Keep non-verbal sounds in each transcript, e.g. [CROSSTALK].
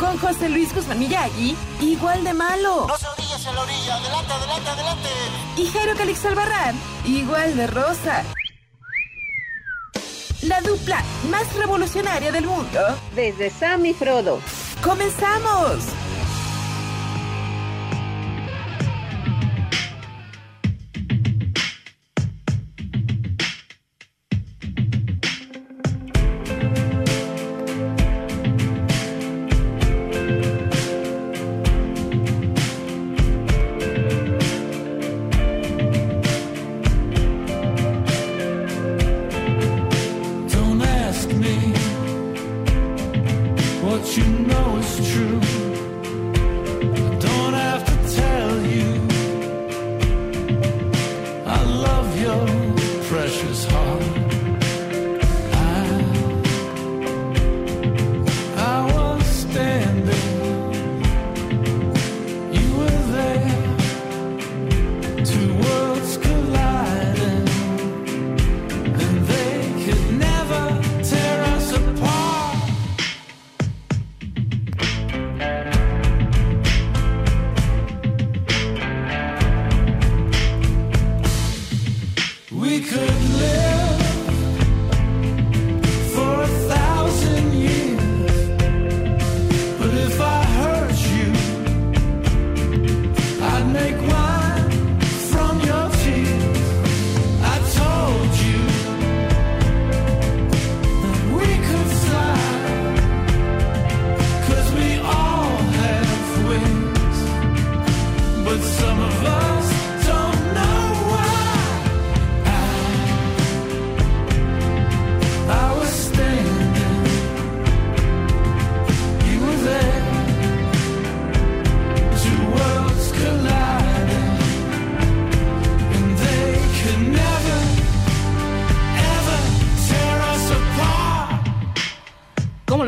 con José Luis Guzmán Miyagi, igual de malo. No se orillas en la orilla. Adelante, adelante, adelante. Y Jairo Calix Albarrán, igual de rosa. La dupla más revolucionaria del mundo. Desde Sam y Frodo. ¡Comenzamos!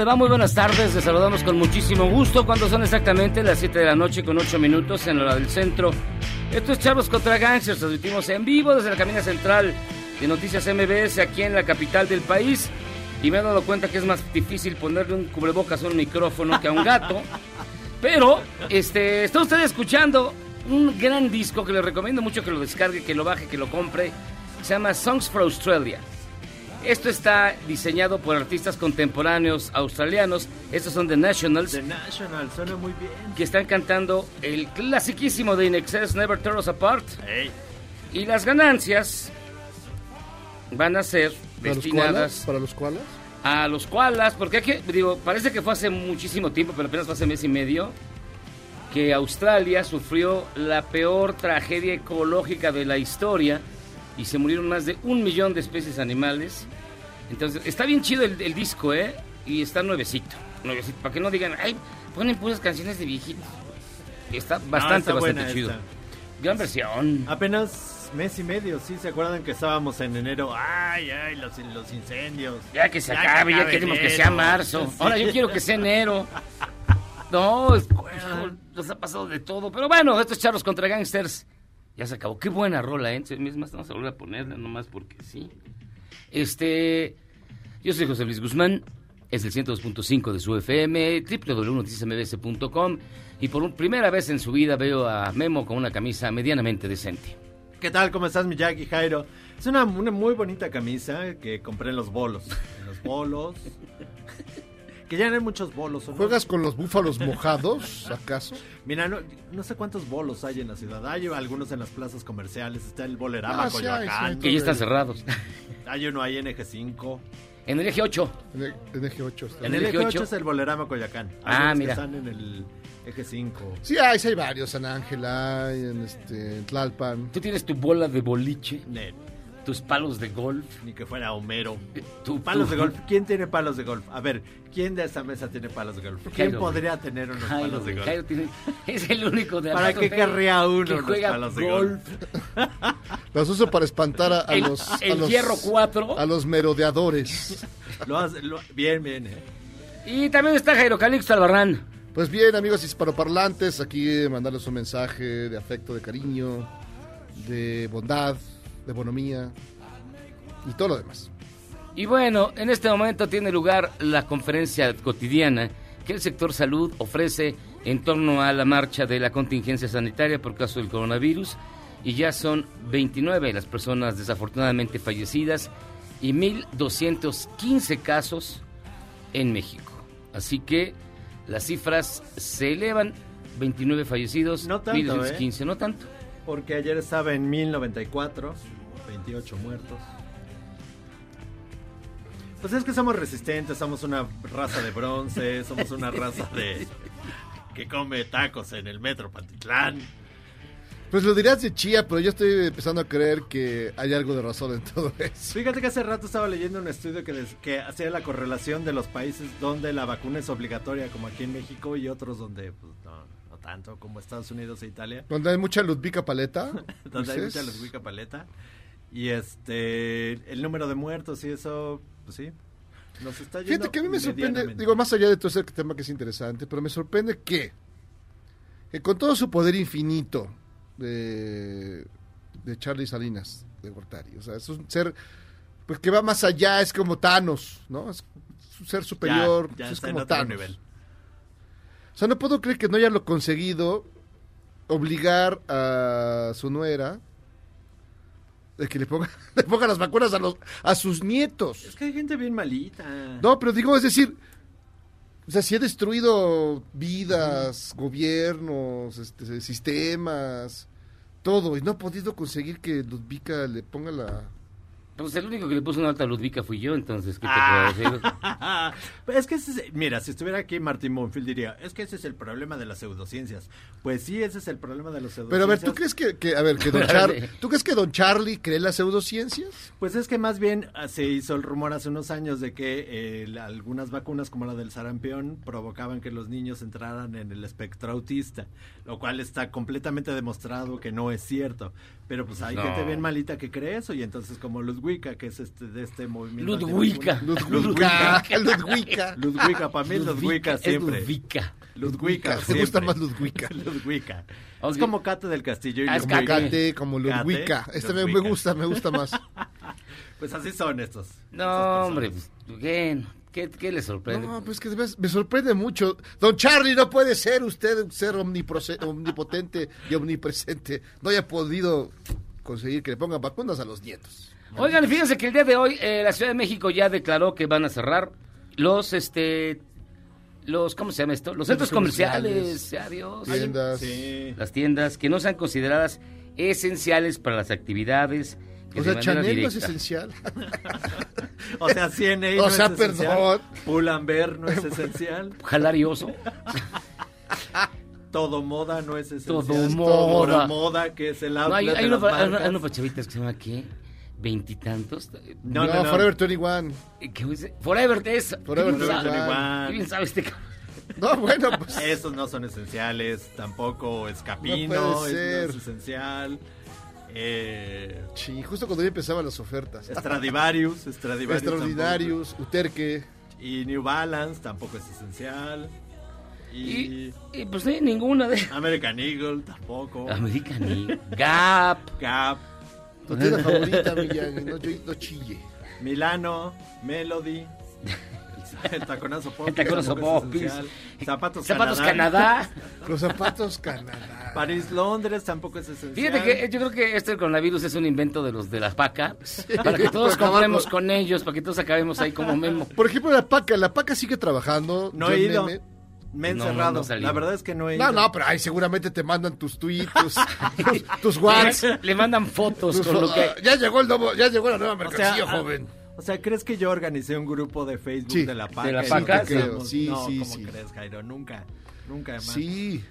Muy buenas tardes. Les saludamos con muchísimo gusto cuando son exactamente las 7 de la noche con 8 minutos en la hora del centro. Esto es Charlos contra Gangsters. Transmitimos en vivo desde la cabina central de Noticias MBS aquí en la capital del país. Y me he dado cuenta que es más difícil ponerle un cubrebocas a un micrófono que a un gato. Pero, este, está usted escuchando un gran disco que le recomiendo mucho que lo descargue, que lo baje, que lo compre. Se llama Songs for Australia. Esto está diseñado por artistas contemporáneos australianos. Estos son The Nationals, The National, suena muy bien. que están cantando el clasiquísimo de In Excess Never Tear Us Apart. Ey, Y las ganancias van a ser ¿Para los destinadas koalas? ¿Para los koalas? a los koalas, porque digo, parece que fue hace muchísimo tiempo, pero apenas fue hace mes y medio, que Australia sufrió la peor tragedia ecológica de la historia y se murieron más de un millón de especies animales. Entonces, está bien chido el, el disco, ¿eh? Y está nuevecito, nuevecito, para que no digan, ay, ponen puras canciones de viejitos. Está bastante, está bastante chido. esta. Gran versión. Apenas mes y medio, ¿sí? ¿Se acuerdan que estábamos en enero? Ay, ay, los, los incendios. Ya que se Ya que acabe, ya acabe queremos que enero. sea marzo. Sí. Ahora yo quiero que sea enero. [LAUGHS] No, es- nos ha pasado de todo. Pero bueno, estos charros contra gangsters. Ya se acabó. Qué buena rola, ¿eh? Es más, vamos a volver a ponerla nomás porque sí. Este. Yo soy José Luis Guzmán. Es el 102.5 de su FM, www.noticiasmbs.com. Y por primera vez en su vida veo a Memo con una camisa medianamente decente. ¿Qué tal? ¿Cómo estás, mi Jackie Jairo? Es una muy bonita camisa que compré en los bolos. En los bolos. Que ya no hay muchos bolos. ¿o no? ¿Juegas con los búfalos mojados, acaso? Mira, no, no sé cuántos bolos hay en la ciudad. Hay algunos en las plazas comerciales. Está el Bolerama Ah, sí hay, Coyoacán. sí Que ya están cerrados. Hay uno ahí en Eje 5. En el eje 8. En el- en eje 8 está. En el Eje Eje 8 8 es el Bolerama Coyoacán. Hay Ah, que mira. están en el Eje 5. Sí, hay, sí hay varios. San Ángel hay, en, este, en Tlalpan. Tú tienes tu bola de boliche, Ne- tus palos de golf, Ni que fuera Homero. tu Palos tu- de golf. ¿Quién tiene palos de golf? A ver, ¿quién de esta mesa tiene palos de golf? ¿Quién Jairo, podría tener unos Jairo, palos de golf? Jairo tiene- [LAUGHS] es el único de ¿Para qué querría uno que unos juega palos de golf? Los [LAUGHS] uso para espantar a, a El, los, a el los- hierro 4. a los merodeadores. [LAUGHS] Lo hace- lo- bien, bien, eh. Y también está Jairo Calixto Albarrán. Pues bien, amigos hispanoparlantes, aquí eh, mandarles un mensaje de afecto, de cariño, de bondad, de bonomía y todo lo demás. Y bueno, en este momento tiene lugar la conferencia cotidiana que el sector salud ofrece en torno a la marcha de la contingencia sanitaria por caso del coronavirus. Y ya son 29 las personas desafortunadamente fallecidas y 1.215 casos en México. Así que las cifras se elevan, 29 fallecidos, No tanto, 1.215, no tanto. Porque ayer estaba en 1094, 28 muertos. Pues es que somos resistentes, somos una raza de bronce, [LAUGHS] somos una raza de que come tacos en el metro Pantitlán. Pues lo dirás de chía, pero yo estoy empezando a creer que hay algo de razón en todo eso. Fíjate que hace rato estaba leyendo un estudio que, des- que hacía la correlación de los países donde la vacuna es obligatoria, como aquí en México, y otros donde pues, no, no tanto, como Estados Unidos e Italia. Donde hay mucha Ludvica Paleta. [LAUGHS] donde hay mucha lesbica paleta. Y este, el número de muertos y eso, pues sí, nos está yendo Fíjate que a mí me sorprende, digo, más allá de todo ese tema que es interesante, pero me sorprende que, que con todo su poder infinito de, de Charlie Salinas de Gortari, o sea, es un ser pues que va más allá, es como Thanos, ¿no? Es un ser superior, ya es está en como otro Thanos. nivel. O sea, no puedo creer que no haya lo conseguido obligar a su nuera de que le ponga, [LAUGHS] le ponga las vacunas a los a sus nietos. Es que hay gente bien malita. No, pero digo, es decir, o sea, si he destruido vidas, gobiernos, este, sistemas, todo, y no ha podido conseguir que Ludvika le ponga la... Pues el único que le puso una alta a Ludvika fui yo, entonces, ¿qué te Ah. puedo decir? Pero [LAUGHS] es que ese es- mira, si estuviera aquí Martín Monfield diría, es que ese es el problema de las pseudociencias. Pues sí, ese es el problema de las Pero pseudociencias. a ver, ¿tú crees que, que- a ver, que don Char- [LAUGHS] ¿tú crees que don Charlie cree las pseudociencias? Pues es que más bien ah, se hizo el rumor hace unos años de que eh, algunas vacunas como la del sarampión provocaban que los niños entraran en el espectro autista, lo cual está completamente demostrado que no es cierto. Pero pues hay No. gente bien malita que cree eso y entonces como Ludwika, que es este de este movimiento Ludwika. Ludwika, Ludwika. Ludwika, para mí Ludwika siempre. Ludwika. Ludwika, Me gusta más Ludwika. [LAUGHS] Ludwika. Es como Cate del Castillo y Ah, es Ludwika. Cate. Como Ludwika. Este me, gusta, me gusta más. [LAUGHS] Pues así son estos. No, hombre, pues, ¿qué, qué, le sorprende? No, pues que me sorprende mucho. Don Charlie, no puede ser usted un ser omnipotente y omnipresente. No haya podido conseguir que le pongan vacunas a los nietos. Oigan, fíjense que el día de hoy eh, la Ciudad de México ya declaró que van a cerrar los, este, los, ¿cómo se llama esto? Los centros, Centros comerciales. comerciales, adiós. Tiendas. Sí. Las tiendas que no sean consideradas esenciales para las actividades. Que O sea, Chanel no es esencial. [LAUGHS] O sea, CNA [LAUGHS] O no sea, es esencial. perdón. Pull&Bear no es [LAUGHS] esencial. Jalar y oso. Todo moda no es esencial. Todo Moda. moda. moda, que es el No, outlet hay, hay de uno las hay uno- para chavitas que se llama ¿qué? ¿Veintitantos? No, No, no, no. Forever 21. ¿Qué dice? Forever es. Forever ¿Qué bien sabe- 21. qué bien sabe este cabrón. No, bueno, pues. Esos no son esenciales. Tampoco Escapino No puede es, ser. no es esencial. Eh, Sí, justo cuando ya empezaban las ofertas. Stradivarius, Stradivarius Extraordinarios, Uterque. Y New Balance tampoco es esencial. Y, Y, y, pues sí, ninguna de. American Eagle tampoco. American Eagle, Gap. Gap, Tu tienda favorita, Millán, no, yo- no chille. Milano, Melody, el taconazo pop. El taconazo esencial. Zapatos, Zapatos Canadá. Canadá. Los zapatos Canadá. París, Londres tampoco es esencial. Fíjate que yo creo que este coronavirus es un invento de los de las PACA, para que todos compremos con- ellos, para que todos acabemos ahí como Memo. Por ejemplo, la paca, la paca sigue trabajando. No he ido. Meme. Me he no, encerrado. no la verdad es que no he ido. No, no, pero ahí seguramente te mandan tus tweets, [LAUGHS] tus, tus, tus whats. Le mandan fotos tus con lo que... Ya llegó el nuevo, ya llegó la nueva O mercancía, sea, ah, joven. O sea, ¿crees que yo organicé un grupo de Facebook Sí. de la PACA? ¿De la PACA? Sí, creo. Sí, no, sí, ¿cómo sí. crees, Jairo? Nunca, nunca más. Sí.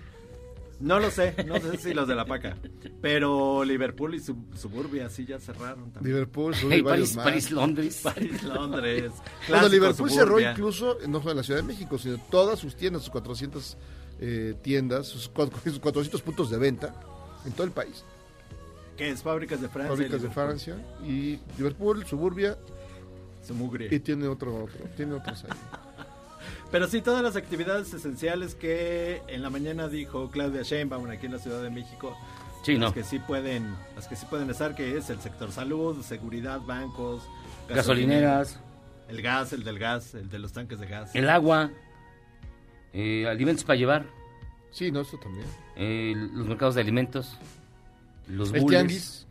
No lo sé, no sé si los de la PACA. Pero Liverpool y Sub- Suburbia sí ya cerraron también. Liverpool, Hey, varios París, más. París, Londres. París, Londres. Bueno, Clásico, Liverpool cerró Suburbia. incluso, no solo en la Ciudad de México, sino todas sus tiendas, sus 400 eh, tiendas, sus, [LAUGHS] sus 400 puntos de venta en todo el país. ¿Qué es? Fábricas de Francia. Fábricas de. Francia y Liverpool, Suburbia Su mugre. y tiene otro, otro, tiene otros [LAUGHS] ahí. Pero sí, todas las actividades esenciales que en la mañana dijo Claudia Sheinbaum aquí en la Ciudad de México. Sí, no. Las que sí pueden, las que sí pueden estar, que es el sector salud, seguridad, bancos, Gasolineras, el gas, el del gas, el de los tanques de gas. el agua, eh, alimentos para llevar, Sí, no, esto también. eh, los mercados de alimentos, los El bules tianguis.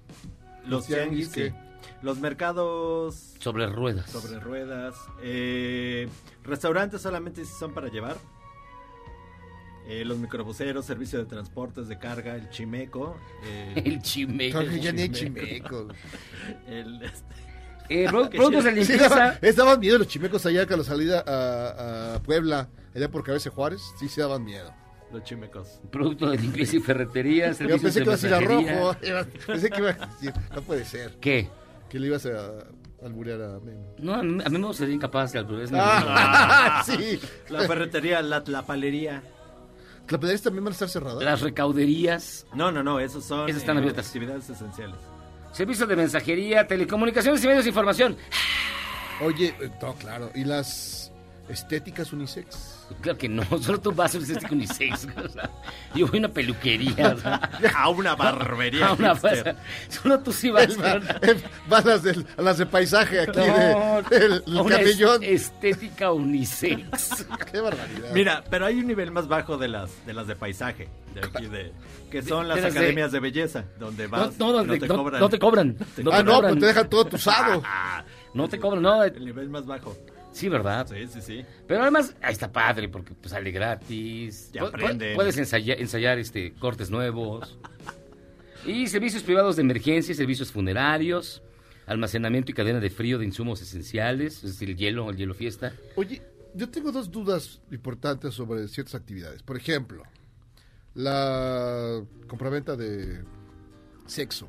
los tianguis, tianguis, sí. los mercados sobre ruedas. sobre ruedas, eh, restaurantes solamente si son para llevar. Eh, los microbuseros, servicio de transportes de carga, el chimeco, eh, [LAUGHS] El chimeco. Ya ni hay chimeco. [LAUGHS] el, este, Eh, pro- Que productos de sí, Sí, limpieza. estaban miedo los chimecos allá con la salida a, a Puebla, allá por Cabeza Juárez, sí se daban miedo. los chimecos. Productos de limpieza y ferretería, [LAUGHS] Yo servicios pensé de que ibas a ir a rojo, iba- pensé que iba a decir, no puede ser, ¿Qué? que le ibas a alburear a Memo. No, a mí, a mí me gustaría incapaz de alburear. [LAUGHS] Ah, sí. La ferretería, la, la palería. ¿Las pederías también van a estar cerradas? Las recauderías, No, no, no, esos son Esas están abiertas. actividades esenciales. servicios de mensajería, telecomunicaciones y medios de información. Oye, eh, no, claro, ¿y las estéticas unisex? Claro que no, [LAUGHS] solo tú vas a un estético unisex. [LAUGHS] o sea, yo voy a una peluquería. o sea, [LAUGHS] A una barbería. a una. Solo tú sí vas Va- a eh, las, del- a las de paisaje aquí, No, de, el, el a una camellón. es- estética unisex. Qué barbaridad. Mira, pero hay un nivel más bajo de las de las de paisaje, de aquí de que son las de las de- academias de... belleza, donde No, vas, no, donde- te no- cobran. no te cobran. No ah, te no, pues te dejan todo tusado. No te cobran, no. eh, El nivel más bajo. Sí, ¿verdad? Sí, sí, sí. Pero además, ahí está padre porque pues, sale gratis. Ya aprenden. Puedes ensayar, ensayar este, cortes nuevos. Y servicios privados de emergencia, servicios funerarios, almacenamiento y cadena de frío de insumos esenciales, es decir, el hielo, el hielo fiesta. Oye, yo tengo dos dudas importantes sobre ciertas actividades. Por ejemplo, la compraventa de sexo.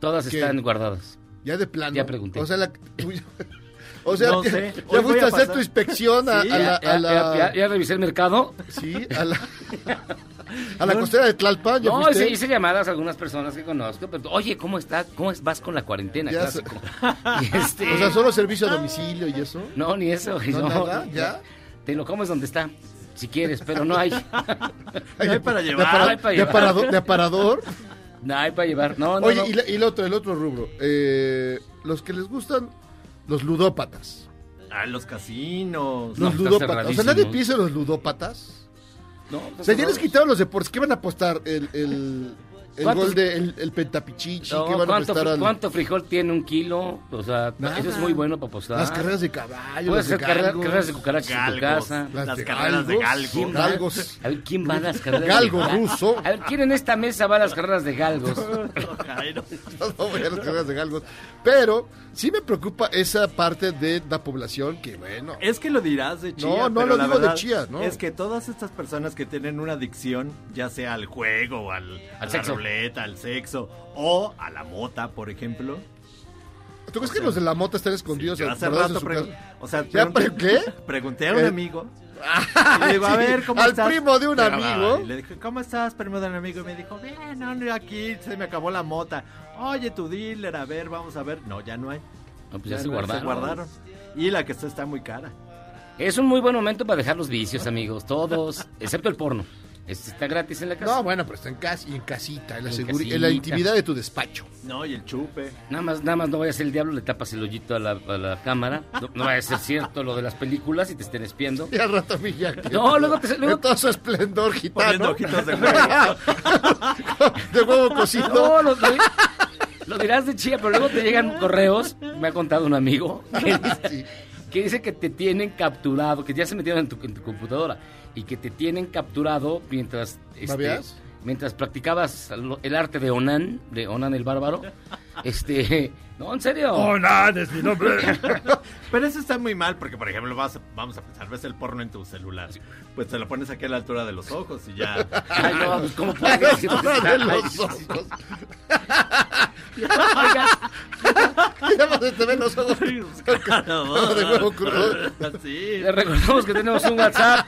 Todas están guardadas. Ya de plano. Ya pregunté. O sea, la, [LAUGHS] o sea, No sé. ya Hoy voy fuiste a a hacer tu inspección a, Sí, a la, Ya, a la- ya- ya- ya revisé el mercado. sí, [LAUGHS] a la, a la costera de Tlalpan. ¿ya No, hice, hice llamadas a algunas personas que conozco, pero oye, ¿cómo está? ¿Cómo es- vas con la cuarentena? Clásico? [LAUGHS] Este, O sea, solo servicio a domicilio y eso. No, ni eso. ¿No, no. nada? ¿Ya? Te lo comes donde está, si quieres, pero no hay. [LAUGHS] No hay para De, llevar. apara- Ay, para de aparador, de aparador. No hay para llevar. No, no, Oye, no. y, la- y el otro, el otro rubro. eh, los que les gustan los ludópatas. Ah, los casinos. No, Los ludópatas. O sea, nadie piensa en los ludópatas. No, O sea, ya les quitaron los deportes. ¿Qué van a apostar? El, el, el ¿Cuántos- gol de el, el pentapichichi. No, ¿Qué van a ¿cuánto, apostar al- cuánto frijol tiene un kilo? O sea, Nada. eso es muy bueno para apostar. Las carreras de caballo. Puedes hacer carrera- galgos, carreras de cucarachas en tu Galgos. casa. las las de carreras de galgos, galgos. galgos. A ver, ¿quién va a las carreras Galgo de galgos? ruso. A ver, ¿quién en esta mesa va a las carreras de galgos? [LAUGHS] [LAUGHS] No voy a las carreras de galgos. Pero sí me preocupa esa parte de la población que, bueno. Es que lo dirás de chía. No, no pero lo la digo de chía, no. Es que todas estas personas que tienen una adicción, ya sea al juego, al, a la ruleta, al sexo, o a la mota, por ejemplo. ¿Tú crees que los de la mota están escondidos? Yo hace rato o sea, ¿Ya pregunté, pre- qué? [LAUGHS] pregunté a un Eh. amigo. [LAUGHS] Y le digo, a Sí, ver, ¿cómo al estás? primo de un amigo. Y le dije, ¿cómo estás, primo de un amigo? Y me dijo, bien, no, no, aquí se me acabó la mota. Oye, tu dealer, a ver, vamos a ver. No, ya no hay. No, pues ya se no guardaron. guardaron. Y la que está está muy cara. Es un muy buen momento para dejar los vicios, amigos. Todos, [LAUGHS] excepto el porno. Este está gratis en la casa. No, bueno, pero está en casa y en casita, en la, En seguri- en la casita. intimidad de tu despacho. No, y el chupe. Nada más, nada más no vayas el diablo, le tapas el hoyito a la, a la cámara. No, no vaya a ser cierto lo de las películas y te estén espiando. Y al rato a mí ya. que- No, luego te- luego- todo su esplendor Poniendo gitano. ojitos de huevo. [LAUGHS] de huevo cocido. No, lo, lo- dirás de chía, pero luego te llegan correos, me ha contado un amigo, que [LAUGHS] dice, que, dice que te tienen capturado, que ya se metieron en tu, en tu computadora y que te tienen capturado mientras... este. Mientras practicabas el arte de Onan, de Onan el bárbaro. [LAUGHS] Este, no, en serio. Onan es mi nombre. [LAUGHS] Pero eso está muy mal porque, por ejemplo, vas a- vamos a pensar, ves el porno en tu celular. Pues te lo pones aquí a la altura de los ojos y ya. [LAUGHS] Ay, no, pues, ¿cómo puede decir? de los ojos. oiga, Ya más te ven los ojos. De huevo crudo. Sí. le recordamos que tenemos un WhatsApp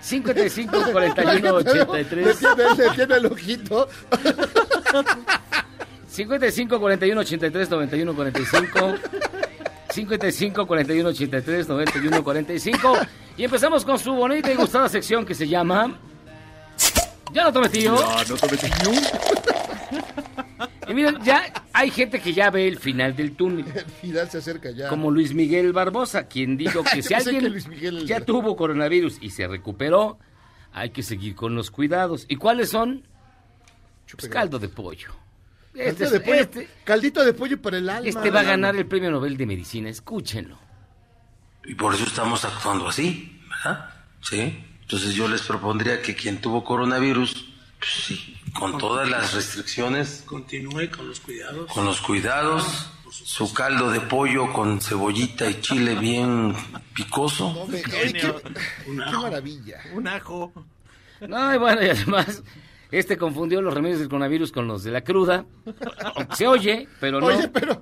55 41 Le 83 tiene, le tiene el ojito. 55 41 83 91 45 55 41 83 91 45 y empezamos con su bonita y gustada sección que se llama Ya no tome tío. no te metí Y miren, ya hay gente que ya ve el final del túnel. El final se acerca ya. Como Luis Miguel Barbosa, quien dijo que si alguien que Luis Miguel- ya tuvo coronavirus y se recuperó, hay que seguir con los cuidados. ¿Y cuáles son? Pues caldo de pollo. Este, Caldito de pollo, este- caldito de pollo para el alma. este va a ganar el premio Nobel de Medicina, escúchenlo. Y por eso estamos actuando así, ¿verdad? Sí. Entonces yo les propondría que quien tuvo coronavirus, pues sí, con todas las restricciones, Continúe con los cuidados. con los cuidados, su caldo de pollo con cebollita y chile bien picoso. Ay, qué, qué maravilla. Un ajo. No, y bueno, y además, este confundió los remedios del coronavirus con los de la cruda. [LAUGHS] Se oye, pero no. Oye, pero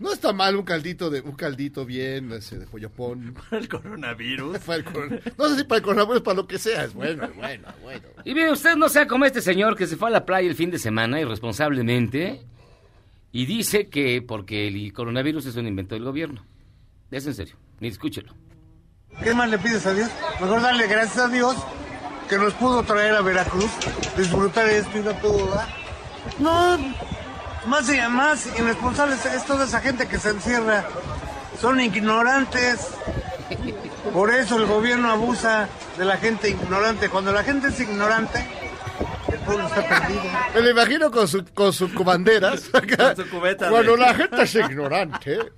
no está mal un caldito de un caldito bien, ese de pollopón. [LAUGHS] El coronavirus. [LAUGHS] Para el coron- no sé si para el coronavirus, para lo que sea, es bueno, es bueno, es bueno. Y mire, usted no sea como este señor que se fue a la playa el fin de semana irresponsablemente y dice que porque el coronavirus es un invento del gobierno. Es en serio, ni escúchelo. ¿Qué más le pides a Dios? Mejor darle gracias a Dios que nos pudo traer a Veracruz, disfrutar esto y no pudo dar. No, más y más irresponsables es toda esa gente que se encierra. Son ignorantes. Por eso el gobierno abusa de la gente ignorante. Cuando la gente es ignorante, el pueblo está perdido. Me lo imagino con su, con sus banderas. Con su cubeta de- Cuando la gente es ignorante. [LAUGHS]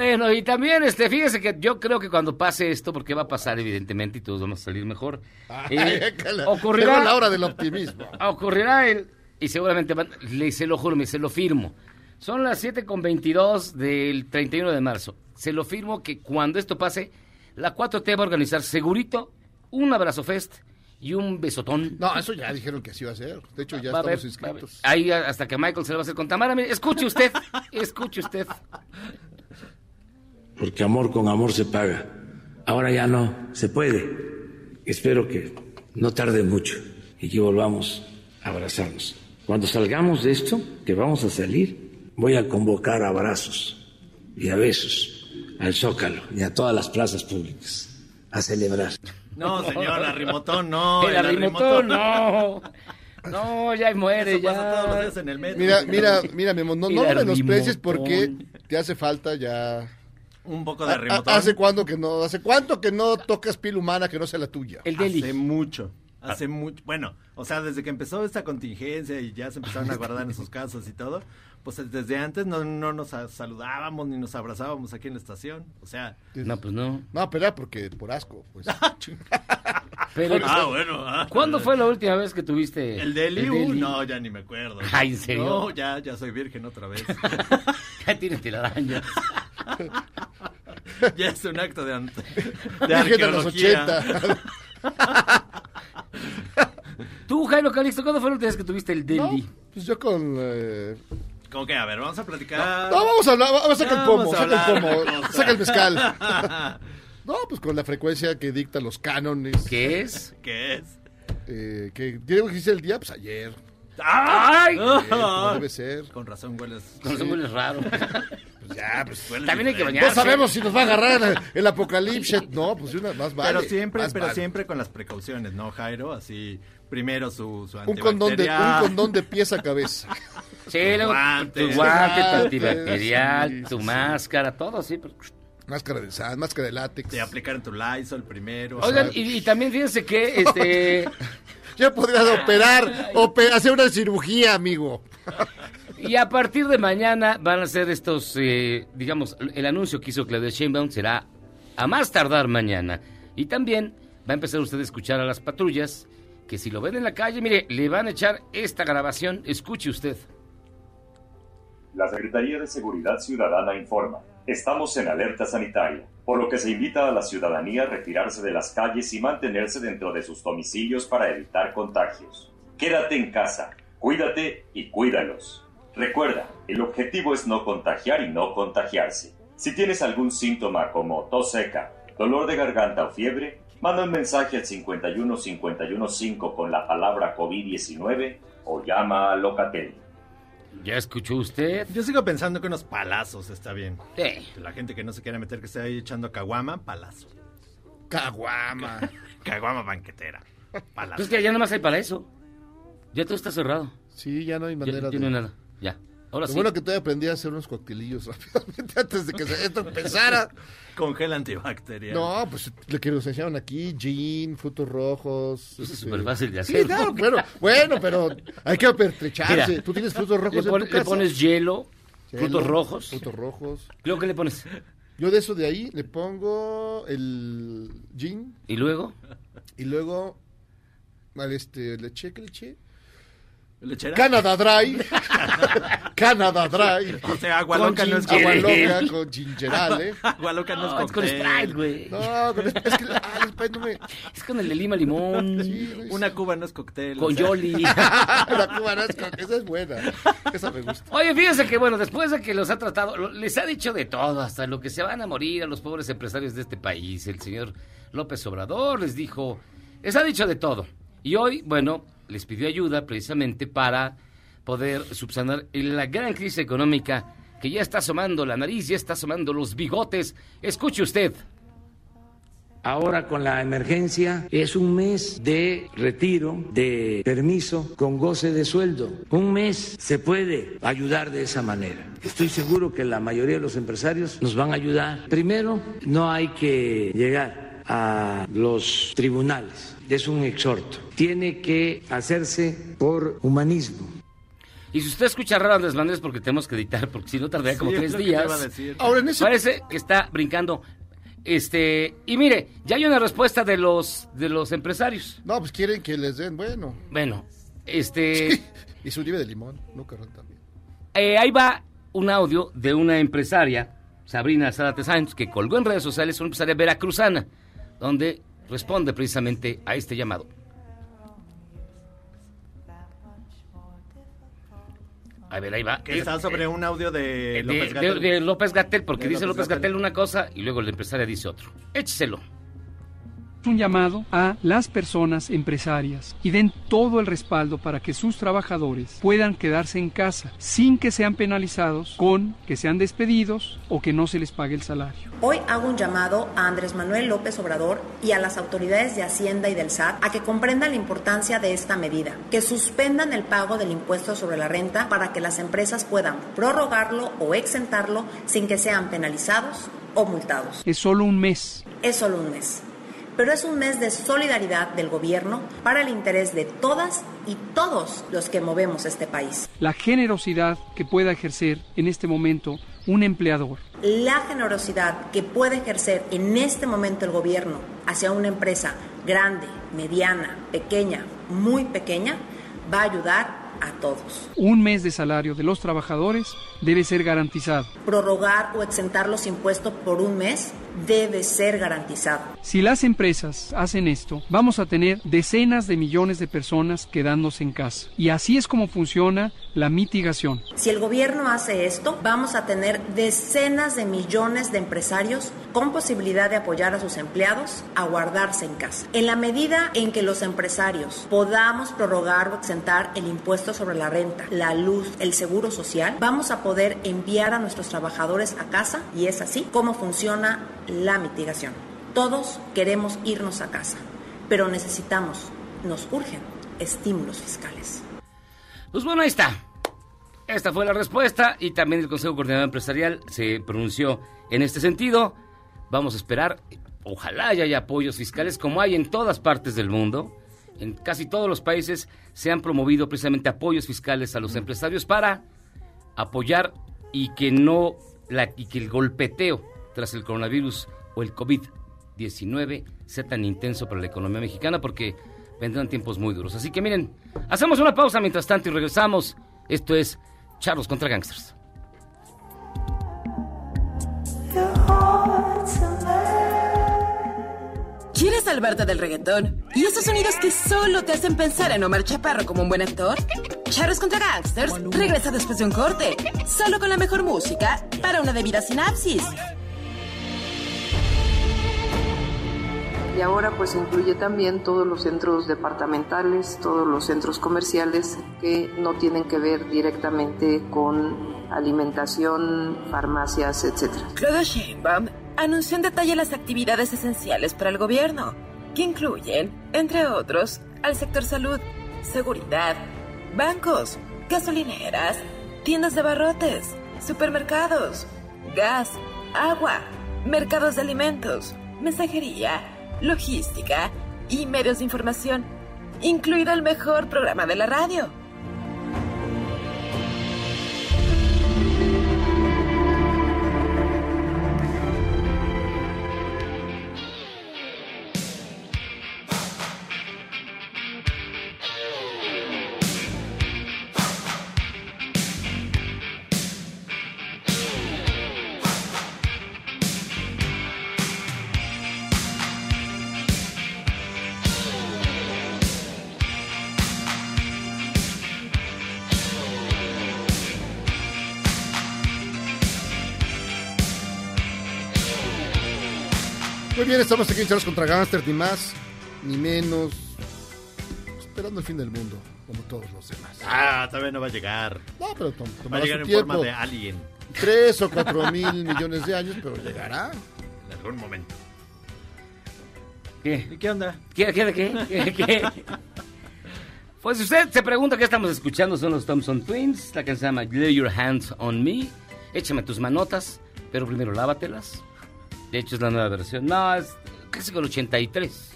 Bueno, y también, este, fíjese que yo creo que cuando pase esto, porque va a pasar evidentemente y todos vamos a salir mejor, [LAUGHS] eh, ocurrirá, la hora del optimismo. [LAUGHS] ocurrirá el, y seguramente van- le, se lo juro, me- se lo firmo. Son las 7 con 22 del 31 de marzo. Se lo firmo que cuando esto pase, la 4T va a organizar segurito un abrazo fest y un besotón. No, eso ya dijeron que así iba a ser. De hecho, ya Va estamos haber- inscritos. Ahí hasta que Michael se lo va a hacer con Tamara. Mire, escuche usted, escuche usted. Porque amor con amor se paga. Ahora ya no se puede. Espero que no tarde mucho y que volvamos a abrazarnos. Cuando salgamos de esto, que vamos a salir, voy a convocar a abrazos y a besos al Zócalo y a todas las plazas públicas a celebrar. No, señor, arrimotón, no. [LAUGHS] el arrimotón, no. [LAUGHS] No, ya muere, Eso pasa todos los ya. días en el metro. Mira, mira, mira, Memo, no, no lo menosprecies porque te hace falta ya. Un poco de Ha- arrimotón. ¿Hace cuánto que no? ¿Hace cuánto que no tocas pila humana que no sea la tuya? El Deli. Hace mucho. Hace mucho. Bueno, o sea, desde que empezó esta contingencia y ya se empezaron a guardar en sus casas y todo, pues desde antes no, no nos saludábamos ni nos abrazábamos aquí en la estación. O sea. No, pues no. No, pero era porque por asco, pues. [LAUGHS] Pero, Ah, bueno. ah. ¿Cuándo fue la última vez que tuviste ¿El Deli? el Deli? no, ya ni me acuerdo. Ay, ¿en serio? No, ya, ya soy virgen otra vez. [LAUGHS] ya tienes telarañas. [LAUGHS] ya es un acto de, ante- de Virgen de los arqueología. 80. Tú, Jairo Calixto, ¿cuándo fue la última vez que tuviste el No, Deli? pues yo con. eh, ¿Cómo que? A ver, vamos a platicar. No, vamos a hablar, vamos a sacar el pomo, saca el pomo, saca el mezcal. [LAUGHS] No, pues con la frecuencia que dictan los cánones. ¿Qué es? ¿Qué es? Eh, que tiene que irse el día, pues ayer. ¡Ay! Como [LAUGHS] debe ser. Con razón hueles. Con razón hueles raro. [LAUGHS] Pues ya, pues. También hay que bañarse. No sabemos si nos va a agarrar el, el apocalipsis. No, pues una más vale. pero siempre, más pero vale. siempre con las precauciones, ¿no, Jairo? Así, primero su, su Un condón, de, un condón de pies a cabeza. Sí, luego Guantes. tu guante, tu Guantes, antibacterial, sí, tu sí, máscara, todo, sí. pero- Máscara de sal, máscara de látex. Te aplicaron tu Lysol primero. Oigan, y, y también fíjense que, [LAUGHS] este, Ya podrías operar, ope- hacer una cirugía, amigo. y a partir de mañana van a ser estos, eh, digamos, el anuncio que hizo Claudia Sheinbaum será a más tardar mañana. Y también va a empezar usted a escuchar a las patrullas, que si lo ven en la calle, mire, le van a echar esta grabación, escuche usted. La Secretaría de Seguridad Ciudadana informa, estamos en alerta sanitaria, por lo que se invita a la ciudadanía a retirarse de las calles y mantenerse dentro de sus domicilios para evitar contagios. Quédate en casa, cuídate y cuídalos. Recuerda, el objetivo es no contagiar y no contagiarse. Si tienes algún síntoma como tos seca, dolor de garganta o fiebre, manda un mensaje al 51 51 5 con la palabra COVID-19 o llama a Locatel. ¿Ya escuchó usted? Yo sigo pensando que unos palazos está bien. Sí. La gente que no se quiere meter, que esté ahí echando caguama, palazo. Caguama. [LAUGHS] Caguama banquetera. Palazo. Pues que ya nada más hay para eso. Ya todo está cerrado. Sí, ya no hay manera ya de... no hay nada. Ya. Ahora Lo sí. bueno que todavía aprendí a hacer unos coctelillos [LAUGHS] rápidamente antes de que esto empezara. [LAUGHS] Con gel antibacterial. No, pues lo que nos enseñaron aquí, gin, frutos rojos. Eso es este- súper fácil de Sí, hacer. claro, bueno, bueno, pero hay que apertrecharse. Mira, Tú tienes frutos rojos le, en pon- tu le casa. pones hielo, Hielo, frutos rojos. Frutos rojos. Luego, ¿qué le pones? Yo de eso de ahí le pongo el gin ¿Y luego? y luego al este leche, ¿qué leche? ¿Lechera? Canada Dry. [LAUGHS] Canada Dry. O sea, agua loca no es Agua ginger ale. loca con ginger ale. [LAUGHS] Agua loca no, No, es es con cóctel. Sprite, güey. No, con es que ah, el Sprite no me... Es con el de lima limón. [LAUGHS] Sí, no Una cuba no es cóctel. Con o sea. Yoli. La cubana es con- esa es buena. Esa me gusta. Oye, fíjense que, bueno, después de que los ha tratado, les ha dicho de todo, hasta lo que se van a morir a los pobres empresarios de este país. El señor López Obrador les dijo, les ha dicho de todo. Y hoy, bueno, les pidió ayuda precisamente para poder subsanar la gran crisis económica que ya está asomando la nariz, ya está asomando los bigotes. Escuche usted. Ahora con la emergencia es un mes de retiro, de permiso con goce de sueldo. Un mes se puede ayudar de esa manera. Estoy seguro que la mayoría de los empresarios nos van a ayudar. Primero, no hay que llegar a los tribunales. Es un exhorto. Tiene que hacerse por humanismo. Y si usted escucha raro Andrés Manuel es porque tenemos que editar, porque si no tardaría como Sí, tres que días. Ahora en ese Parece que está brincando. Este, y mire, ya hay una respuesta de los de los empresarios. No, pues quieren que les den, bueno. Bueno, este [LAUGHS] Y su nieve de limón, no carrón también. eh, ahí va un audio de una empresaria, Sabrina Zárate Sáenz, que colgó en redes sociales una empresaria veracruzana, donde responde precisamente a este llamado. A ver, ahí va. Que está sobre un audio de Eh, López de, Gatell. de- de López Gatel, porque De dice López Gatel una cosa y luego la empresaria dice otro. Écheselo. Un llamado a las personas empresarias y den todo el respaldo para que sus trabajadores puedan quedarse en casa sin que sean penalizados con que sean despedidos o que no se les pague el salario. Hoy hago un llamado a Andrés Manuel López Obrador y a las autoridades de Hacienda y del SAT a que comprendan la importancia de esta medida, que suspendan el pago del impuesto sobre la renta para que las empresas puedan prorrogarlo o exentarlo sin que sean penalizados o multados. Es solo un mes. Es solo un mes. Pero es un mes de solidaridad del gobierno para el interés de todas y todos los que movemos este país. La generosidad que pueda ejercer en este momento un empleador. La generosidad que puede ejercer en este momento el gobierno hacia una empresa grande, mediana, pequeña, muy pequeña, va a ayudar a todos. Un mes de salario de los trabajadores debe ser garantizado. Prorrogar o exentar los impuestos por un mes debe ser garantizado. Si las empresas hacen esto, vamos a tener decenas de millones de personas quedándose en casa. Y así es como funciona la mitigación. Si el gobierno hace esto, vamos a tener decenas de millones de empresarios con posibilidad de apoyar a sus empleados a guardarse en casa. En la medida en que los empresarios podamos prorrogar o exentar el impuesto sobre la renta, la luz, el seguro social, vamos a poder enviar a nuestros trabajadores a casa y es así como funciona la mitigación. Todos queremos irnos a casa, pero necesitamos, nos urgen estímulos fiscales. Pues bueno, ahí está. Esta fue la respuesta y también el Consejo Coordinador Empresarial se pronunció en este sentido. Vamos a esperar, ojalá haya apoyos fiscales como hay en todas partes del mundo. En casi todos los países se han promovido precisamente apoyos fiscales a los empresarios para apoyar y que no la, y que el golpeteo tras el coronavirus o el COVID-19 sea tan intenso para la economía mexicana porque vendrán tiempos muy duros. Así que miren, hacemos una pausa mientras tanto y regresamos. Esto es Charlos contra Gangsters. ¿Quieres salvarte del reggaetón? ¿Y esos sonidos que solo te hacen pensar en Omar Chaparro como un buen actor? Charros contra Gangsters regresa después de un corte, solo con la mejor música para una debida sinapsis. Y ahora pues incluye también todos los centros departamentales, todos los centros comerciales que no tienen que ver directamente con alimentación, farmacias, etc. Claudia Sheinbaum anunció en detalle las actividades esenciales para el gobierno, que incluyen, entre otros, al sector salud, seguridad, bancos, gasolineras, tiendas de barrotes, supermercados, gas, agua, mercados de alimentos, mensajería, logística y medios de información, incluido el mejor programa de la radio. Bien, estamos aquí en Charlos contra Gangsters, ni más, ni menos. Esperando el fin del mundo, como todos los demás. Ah, todavía no va a llegar. No, pero tom- Va a tomará llegar su en tiempo. forma de alien. Tres o cuatro mil [LAUGHS] millones de años, pero llegará. En algún momento. ¿Qué? ¿Y qué onda? ¿Qué, qué, de qué? ¿Qué, qué? [LAUGHS] Pues si usted se pregunta qué estamos escuchando, son los Thompson Twins, la que se llama Lay Your Hands on Me. Échame tus manotas, pero primero lávatelas. De hecho, es la nueva versión. No, es casi con 83.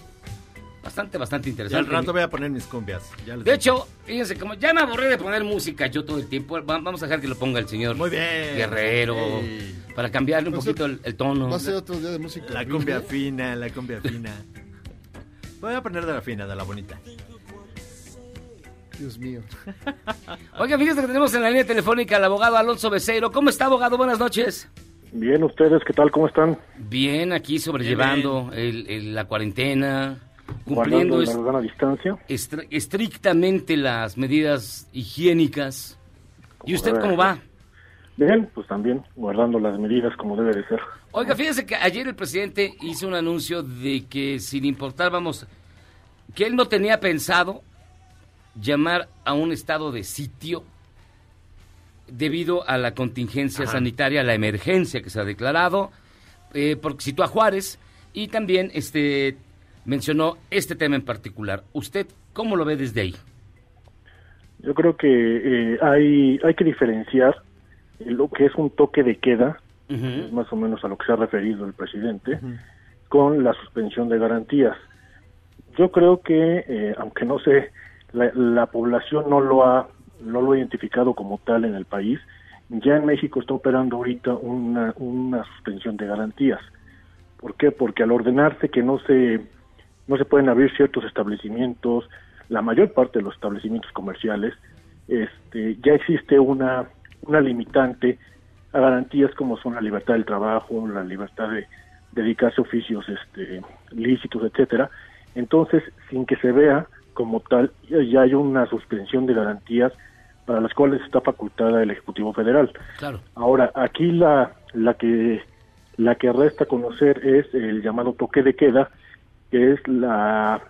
Bastante, bastante Ya interesante. al rato voy a poner mis cumbias. Ya les De digo. hecho, fíjense, como ya me aburrí de poner música yo todo el tiempo, va- vamos a dejar que lo ponga el señor Muy bien. Guerrero, Sí. para cambiarle un ser- poquito el, el tono. Va a ser otro día de música. La cumbia fina, la cumbia fina. Voy a poner de la fina, de la bonita. Dios mío. Oiga, fíjense que tenemos en la línea telefónica al abogado Alonso Becerro. ¿Cómo está, abogado? Buenas noches. Bien, ustedes, ¿qué tal? ¿Cómo están? Bien, aquí sobrellevando el- el- la cuarentena, cumpliendo la distancia. estrictamente las medidas higiénicas. ¿Y usted debe cómo va? Bien, pues también guardando las medidas como debe de ser. Oiga, fíjese que ayer el presidente hizo un anuncio de que sin importar, vamos, que él no tenía pensado llamar a un estado de sitio debido a la contingencia Ajá. sanitaria, a la emergencia que se ha declarado, eh, porque citó a Juárez y también este mencionó este tema en particular. ¿Usted cómo lo ve desde ahí? Yo creo que eh, hay, hay que diferenciar lo que es un toque de queda, es más o menos a lo que se ha referido el presidente, con la suspensión de garantías. Yo creo que, eh, aunque no sé, la, la población no lo ha no lo ha identificado como tal en el país, ya en México está operando ahorita una, una suspensión de garantías. ¿Por qué? Porque al ordenarse que no se no se pueden abrir ciertos establecimientos, la mayor parte de los establecimientos comerciales, este, ya existe una, una limitante a garantías como son la libertad del trabajo, la libertad de, dedicarse a oficios este, lícitos, etcétera. Entonces, sin que se vea como tal, ya hay una suspensión de garantías para las cuales está facultada el Ejecutivo Federal. Claro. Ahora, aquí la, la que la que resta conocer es el llamado toque de queda, que es la,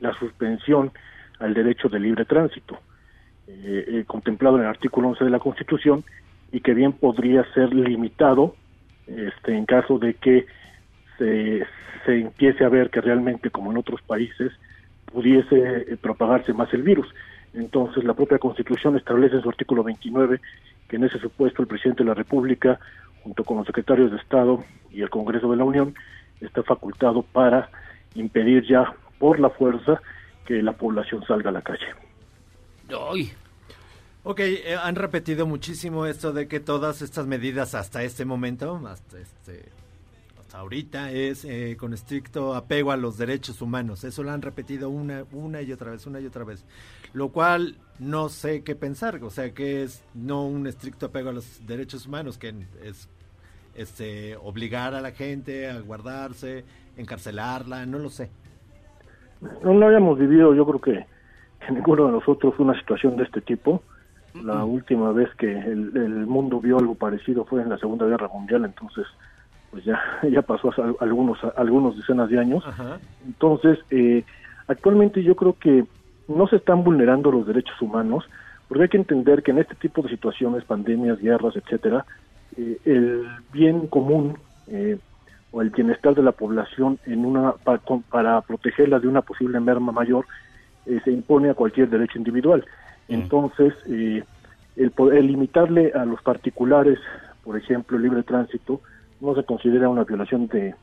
la suspensión al derecho de libre tránsito, eh, eh, contemplado en el artículo 11 de la Constitución, y que bien podría ser limitado este, en caso de que se, se empiece a ver que realmente, como en otros países, pudiese eh, propagarse más el virus. Entonces, la propia Constitución establece en su artículo 29 que en ese supuesto el presidente de la República, junto con los secretarios de Estado y el Congreso de la Unión, está facultado para impedir ya por la fuerza que la población salga a la calle. Ay. Ok, eh, han repetido muchísimo esto de que todas estas medidas hasta este momento, hasta este hasta ahorita es eh, con estricto apego a los derechos humanos. Eso lo han repetido una una y otra vez, una y otra vez. Lo cual no sé qué pensar, o sea, que es no un estricto apego a los derechos humanos, que es este obligar a la gente a guardarse, encarcelarla, no lo sé. No lo habíamos vivido, yo creo que, que ninguno de nosotros una situación de este tipo. La última vez que el, el mundo vio algo parecido fue en la Segunda Guerra Mundial, entonces pues ya [LAUGHS] ya pasó hace al- algunos algunos decenas de años. Entonces, eh, actualmente yo creo que no se están vulnerando los derechos humanos, porque hay que entender que en este tipo de situaciones, pandemias, guerras, etcétera, eh, el bien común eh, o el bienestar de la población en una pa- con- para protegerla de una posible merma mayor eh, se impone a cualquier derecho individual. Entonces, eh, el, el limitarle a los particulares, por ejemplo, el libre tránsito, no se considera una violación de,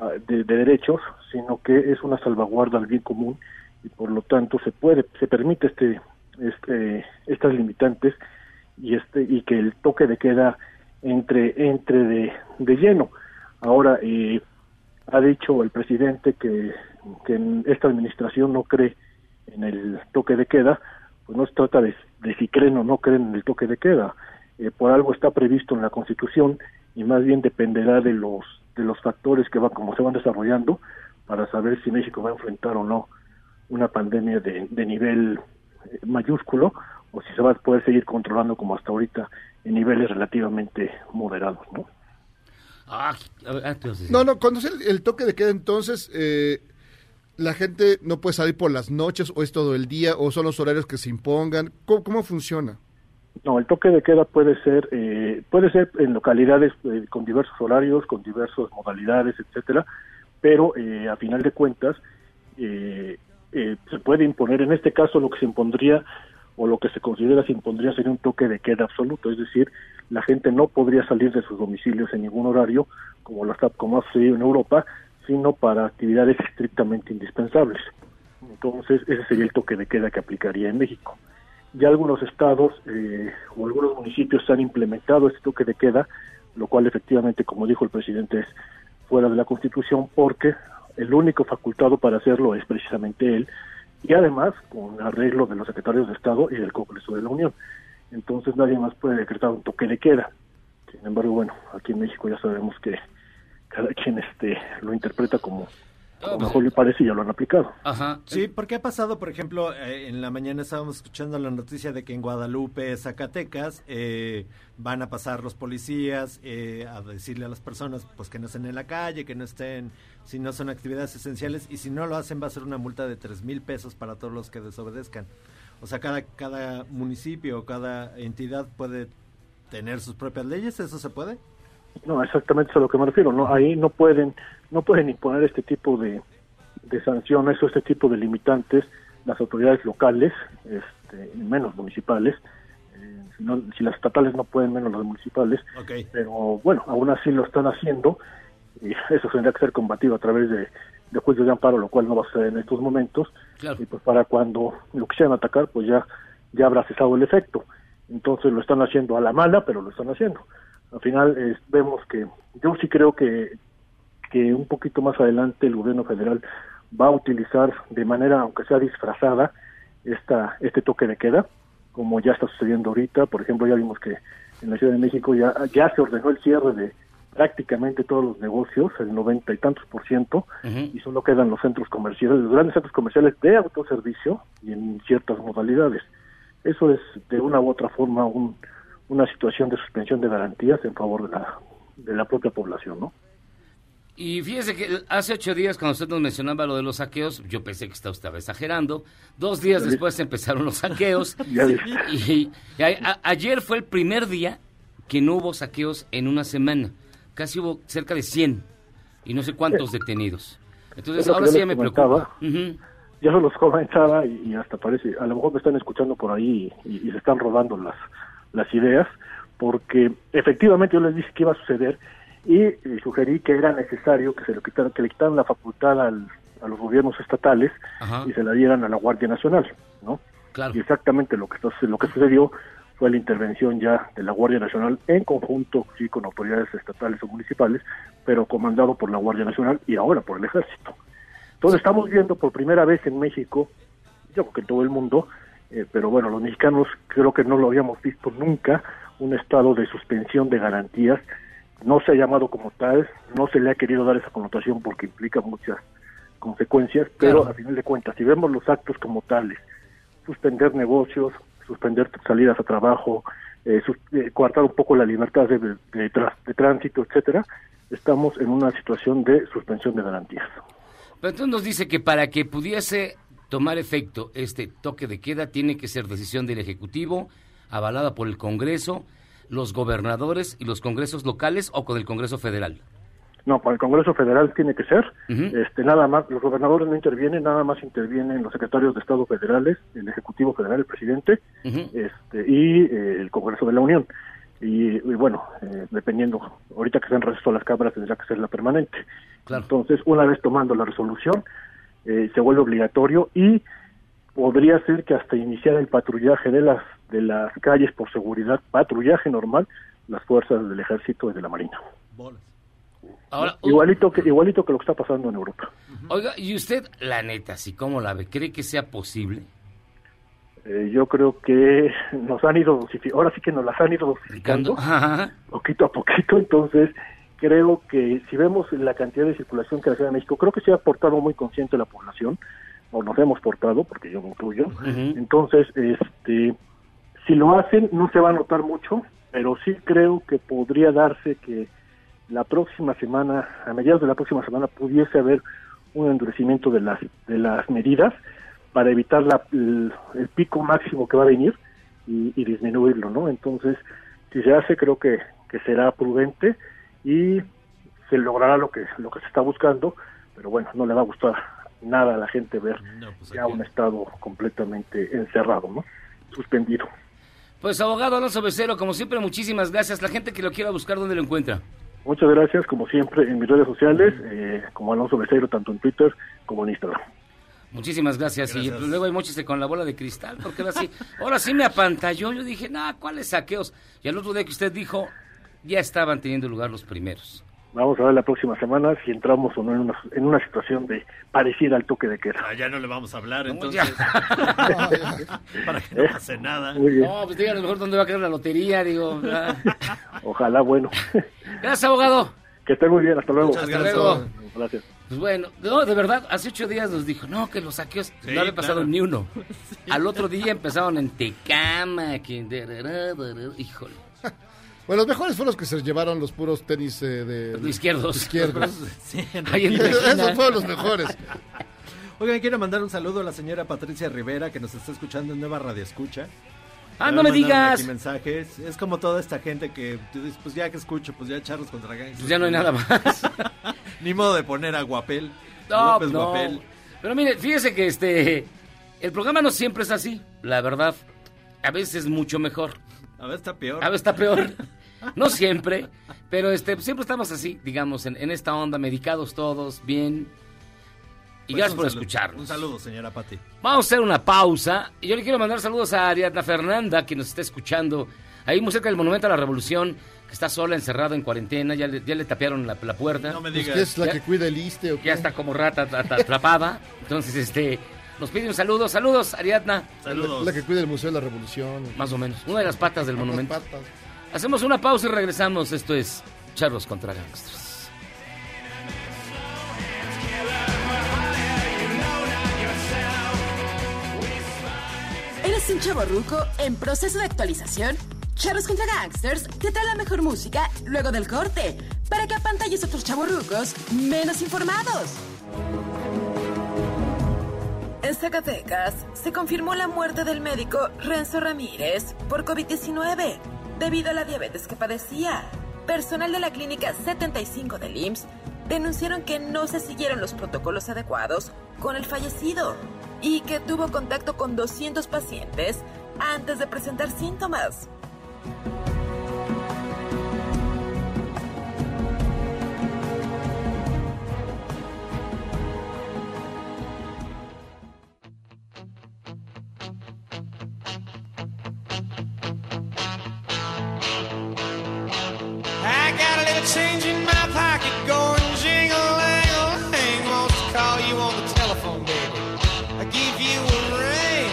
ah, de, de derechos, sino que es una salvaguarda al bien común y por lo tanto se puede, se permite este, este, estas limitantes y este y que el toque de queda entre entre de, de lleno. Ahora eh, ha dicho el presidente que, que en esta administración no cree en el toque de queda, pues no se trata de, de si creen o no creen en el toque de queda. Eh, por algo está previsto en la Constitución y más bien dependerá de los de los factores que van como se van desarrollando para saber si México va a enfrentar o no una pandemia de, de nivel eh, mayúsculo o si se va a poder seguir controlando como hasta ahorita en niveles relativamente moderados, ¿no? Ah. No, no, cuando es el, el toque de queda, entonces, eh, la gente no puede salir por las noches o es todo el día o son los horarios que se impongan. ¿Cómo, cómo funciona? No, el toque de queda puede ser eh, puede ser en localidades eh, con diversos horarios, con diversas modalidades, etcétera, pero eh, a final de cuentas eh, eh, se puede imponer. En este caso, lo que se impondría o lo que se considera se impondría sería un toque de queda absoluto, es decir, la gente no podría salir de sus domicilios en ningún horario, como lo está como ha sucedido en Europa, sino para actividades estrictamente indispensables. Entonces, ese sería el toque de queda que aplicaría en México. Ya algunos estados eh, o algunos municipios han implementado este toque de queda, lo cual efectivamente, como dijo el presidente, es fuera de la Constitución porque el único facultado para hacerlo es precisamente él y además con arreglo de los secretarios de Estado y del Congreso de la Unión. Entonces nadie más puede decretar un toque de queda. Sin embargo, bueno, aquí en México ya sabemos que cada quien este lo interpreta como, como mejor le parece y ya lo han aplicado. Ajá. Sí, porque ha pasado, por ejemplo, eh, en la mañana estábamos escuchando la noticia de que en Guadalupe, Zacatecas, eh, van a pasar los policías eh, a decirle a las personas pues que no estén en la calle, que no estén, si no son actividades esenciales, y si no lo hacen va a ser una multa de tres mil pesos para todos los que desobedezcan. O sea, cada, cada municipio, cada entidad puede tener sus propias leyes, ¿eso se puede? No, exactamente es a lo que me refiero. No, ahí no pueden, no pueden imponer este tipo de, de sanciones o este tipo de limitantes las autoridades locales, este, menos municipales. Eh, si, no- si las estatales no pueden, menos las municipales. Pero bueno, aún así lo están haciendo y [LAUGHS] eso tendrá que ser combatido a través de, de juicios de amparo, lo cual no va a ser en estos momentos. Y pues para cuando lo quisieran atacar, pues ya, ya habrá cesado el efecto. Entonces lo están haciendo a la mala, pero lo están haciendo. Al final eh, vemos que yo sí creo que, que un poquito más adelante el gobierno federal va a utilizar de manera, aunque sea disfrazada, esta, este toque de queda, como ya está sucediendo ahorita. Por ejemplo, ya vimos que en la Ciudad de México ya, ya se ordenó el cierre de prácticamente todos los negocios, el noventa y tantos por ciento, y solo quedan los centros comerciales, los grandes centros comerciales de autoservicio y en ciertas modalidades. Eso es de una u otra forma un- una situación de suspensión de garantías en favor de la, de la propia población, ¿no? Y fíjese que hace ocho días, cuando usted nos mencionaba lo de los saqueos, yo pensé que usted estaba exagerando. Dos días después empezaron los [LAUGHS] saqueos. Y, y a- ayer fue el primer día que no hubo saqueos en una semana. Casi hubo cerca de 100 y no sé cuántos detenidos. Entonces, ahora sí ya me preocupa. Ujú. Ya se los comentaba y, y hasta parece, a lo mejor me están escuchando por ahí y, y se están rodando las, las ideas, porque efectivamente yo les dije que iba a suceder y, sugerí que era necesario que se le quitaran, que le quitaran la facultad al- a los gobiernos estatales Ajá. y se la dieran a la Guardia Nacional, ¿no? Claro. Y exactamente lo que lo que sucedió fue la intervención ya de la Guardia Nacional en conjunto sí con autoridades estatales o municipales, pero comandado por la Guardia Nacional y ahora por el Ejército. Entonces estamos viendo por primera vez en México, yo creo que en todo el mundo, eh, pero bueno, los mexicanos creo que no lo habíamos visto nunca, un estado de suspensión de garantías. No se ha llamado como tal, no se le ha querido dar esa connotación porque implica muchas consecuencias, pero Claro. a final de cuentas, si vemos los actos como tales, suspender negocios, suspender salidas a trabajo, eh, sus- eh, coartar un poco la libertad de, de tránsito, etcétera, estamos en una situación de suspensión de garantías. Pero entonces nos dice que para que pudiese tomar efecto este toque de queda tiene que ser decisión del Ejecutivo, avalada por el Congreso, los gobernadores y los congresos locales o con el Congreso Federal. No, para el Congreso Federal tiene que ser. Este, nada más, los gobernadores no intervienen, nada más intervienen los secretarios de Estado federales, el Ejecutivo Federal, el presidente, este, y eh, el Congreso de la Unión. Y, y bueno, eh, dependiendo, ahorita que se han receso las cámaras tendrá que ser la permanente. Entonces, una vez tomando la resolución, eh, se vuelve obligatorio y podría ser que hasta iniciar el patrullaje de las de las calles por seguridad, patrullaje normal, las fuerzas del Ejército y de la Marina. Ahora, Igualito que igualito que lo que está pasando en Europa. Oiga, y usted, la neta, así como la ve, ¿cree que sea posible? Eh, yo creo que nos han ido ahora sí que nos las han ido dosificando Ajá. poquito a poquito, entonces creo que si vemos la cantidad de circulación que hace en México, creo que se ha portado muy consciente la población, o nos hemos portado, porque yo me incluyo, entonces, este, si lo hacen no se va a notar mucho, pero sí creo que podría darse que la próxima semana, a mediados de la próxima semana, pudiese haber un endurecimiento de las de las medidas para evitar la- el, el pico máximo que va a venir y, y disminuirlo, ¿no? Entonces, si se hace, creo que, que será prudente y se logrará lo que lo que se está buscando, pero bueno, no le va a gustar nada a la gente ver ya un estado completamente encerrado, ¿no? Suspendido. Pues abogado Alonso Becero, como siempre, muchísimas gracias. La gente que lo quiera buscar, ¿dónde lo encuentra? Muchas gracias, como siempre, en mis redes sociales, eh, como Alonso Becerro, tanto en Twitter como en Instagram. Muchísimas gracias. Y luego hay mochiste con la bola de cristal, porque ahora sí, ahora sí me apantalló. Yo dije, nah, ¿cuáles saqueos? Y al otro día que usted dijo, ya estaban teniendo lugar los primeros. Vamos a ver la próxima semana si entramos o no en una, en una situación de parecida al toque de queda. Ah, ya no le vamos a hablar, No, entonces. [LAUGHS] para que no pase nada. Muy bien. No, pues díganos mejor dónde va a caer la lotería, digo. [LAUGHS] Ojalá, bueno. [LAUGHS] Gracias, abogado. Que estén muy bien, hasta luego. Muchas Hasta gracias. luego. Gracias. Pues bueno, no, de verdad, hace ocho días nos dijo, no, que los saqueos Sí, no había pasado claro. ni uno. Al otro día empezaron en Tecama, que... Híjole. Bueno, los mejores fueron los que se llevaron los puros tenis eh, de... Los izquierdos. Izquierdos. [LAUGHS] Sí. [LAUGHS] Esos fueron los mejores. Oigan, quiero mandar un saludo a la señora Patricia Rivera que nos está escuchando en Nueva Radio Escucha. Ah, no me digas. mensajes. Es como toda esta gente que tú dices, pues ya que escucho, pues ya charlos contra gangs. Pues ya no hay nada más. [LAUGHS] Ni modo de poner a Guapel. No, López no. Guapel. Pero mire, fíjese que este el programa no siempre es así, la verdad. A veces es mucho mejor. A ver, está peor. A veces está peor. No siempre, pero este siempre estamos así, digamos, en, en esta onda, medicados todos, bien. Y Pues gracias por saludo. escucharnos. Un saludo, señora Pati. Vamos a hacer una pausa. Y yo le quiero mandar saludos a Ariadna Fernanda, que nos está escuchando ahí muy cerca del Monumento a la Revolución, que está sola, encerrada en cuarentena. Ya le, ya le tapiaron la, la puerta. No me Pues, digas. ¿Qué es la Ya- que cuida el ISTE o qué? Ya está como rata at- at- atrapada. Entonces, este, nos pide un saludo. Saludos, Ariadna. Saludos. La que cuida el Museo de la Revolución. Más o menos. Una de las patas del Las monumento. patas. Hacemos una pausa y regresamos. Esto es Charros contra Gangsters. ¿Eres un chavo ruco en proceso de actualización? Charros contra Gangsters te trae la mejor música luego del corte para que apantalles a otros chavos rucos menos informados. En Zacatecas se confirmó la muerte del médico Renzo Ramírez por COVID-19 debido a la diabetes que padecía. Personal de la clínica 75 del IMSS denunciaron que no se siguieron los protocolos adecuados con el fallecido y que tuvo contacto con 200 pacientes antes de presentar síntomas. Pocket going jingle-lang-a-lang. Wants to call you on the telephone, baby. I give you a ring,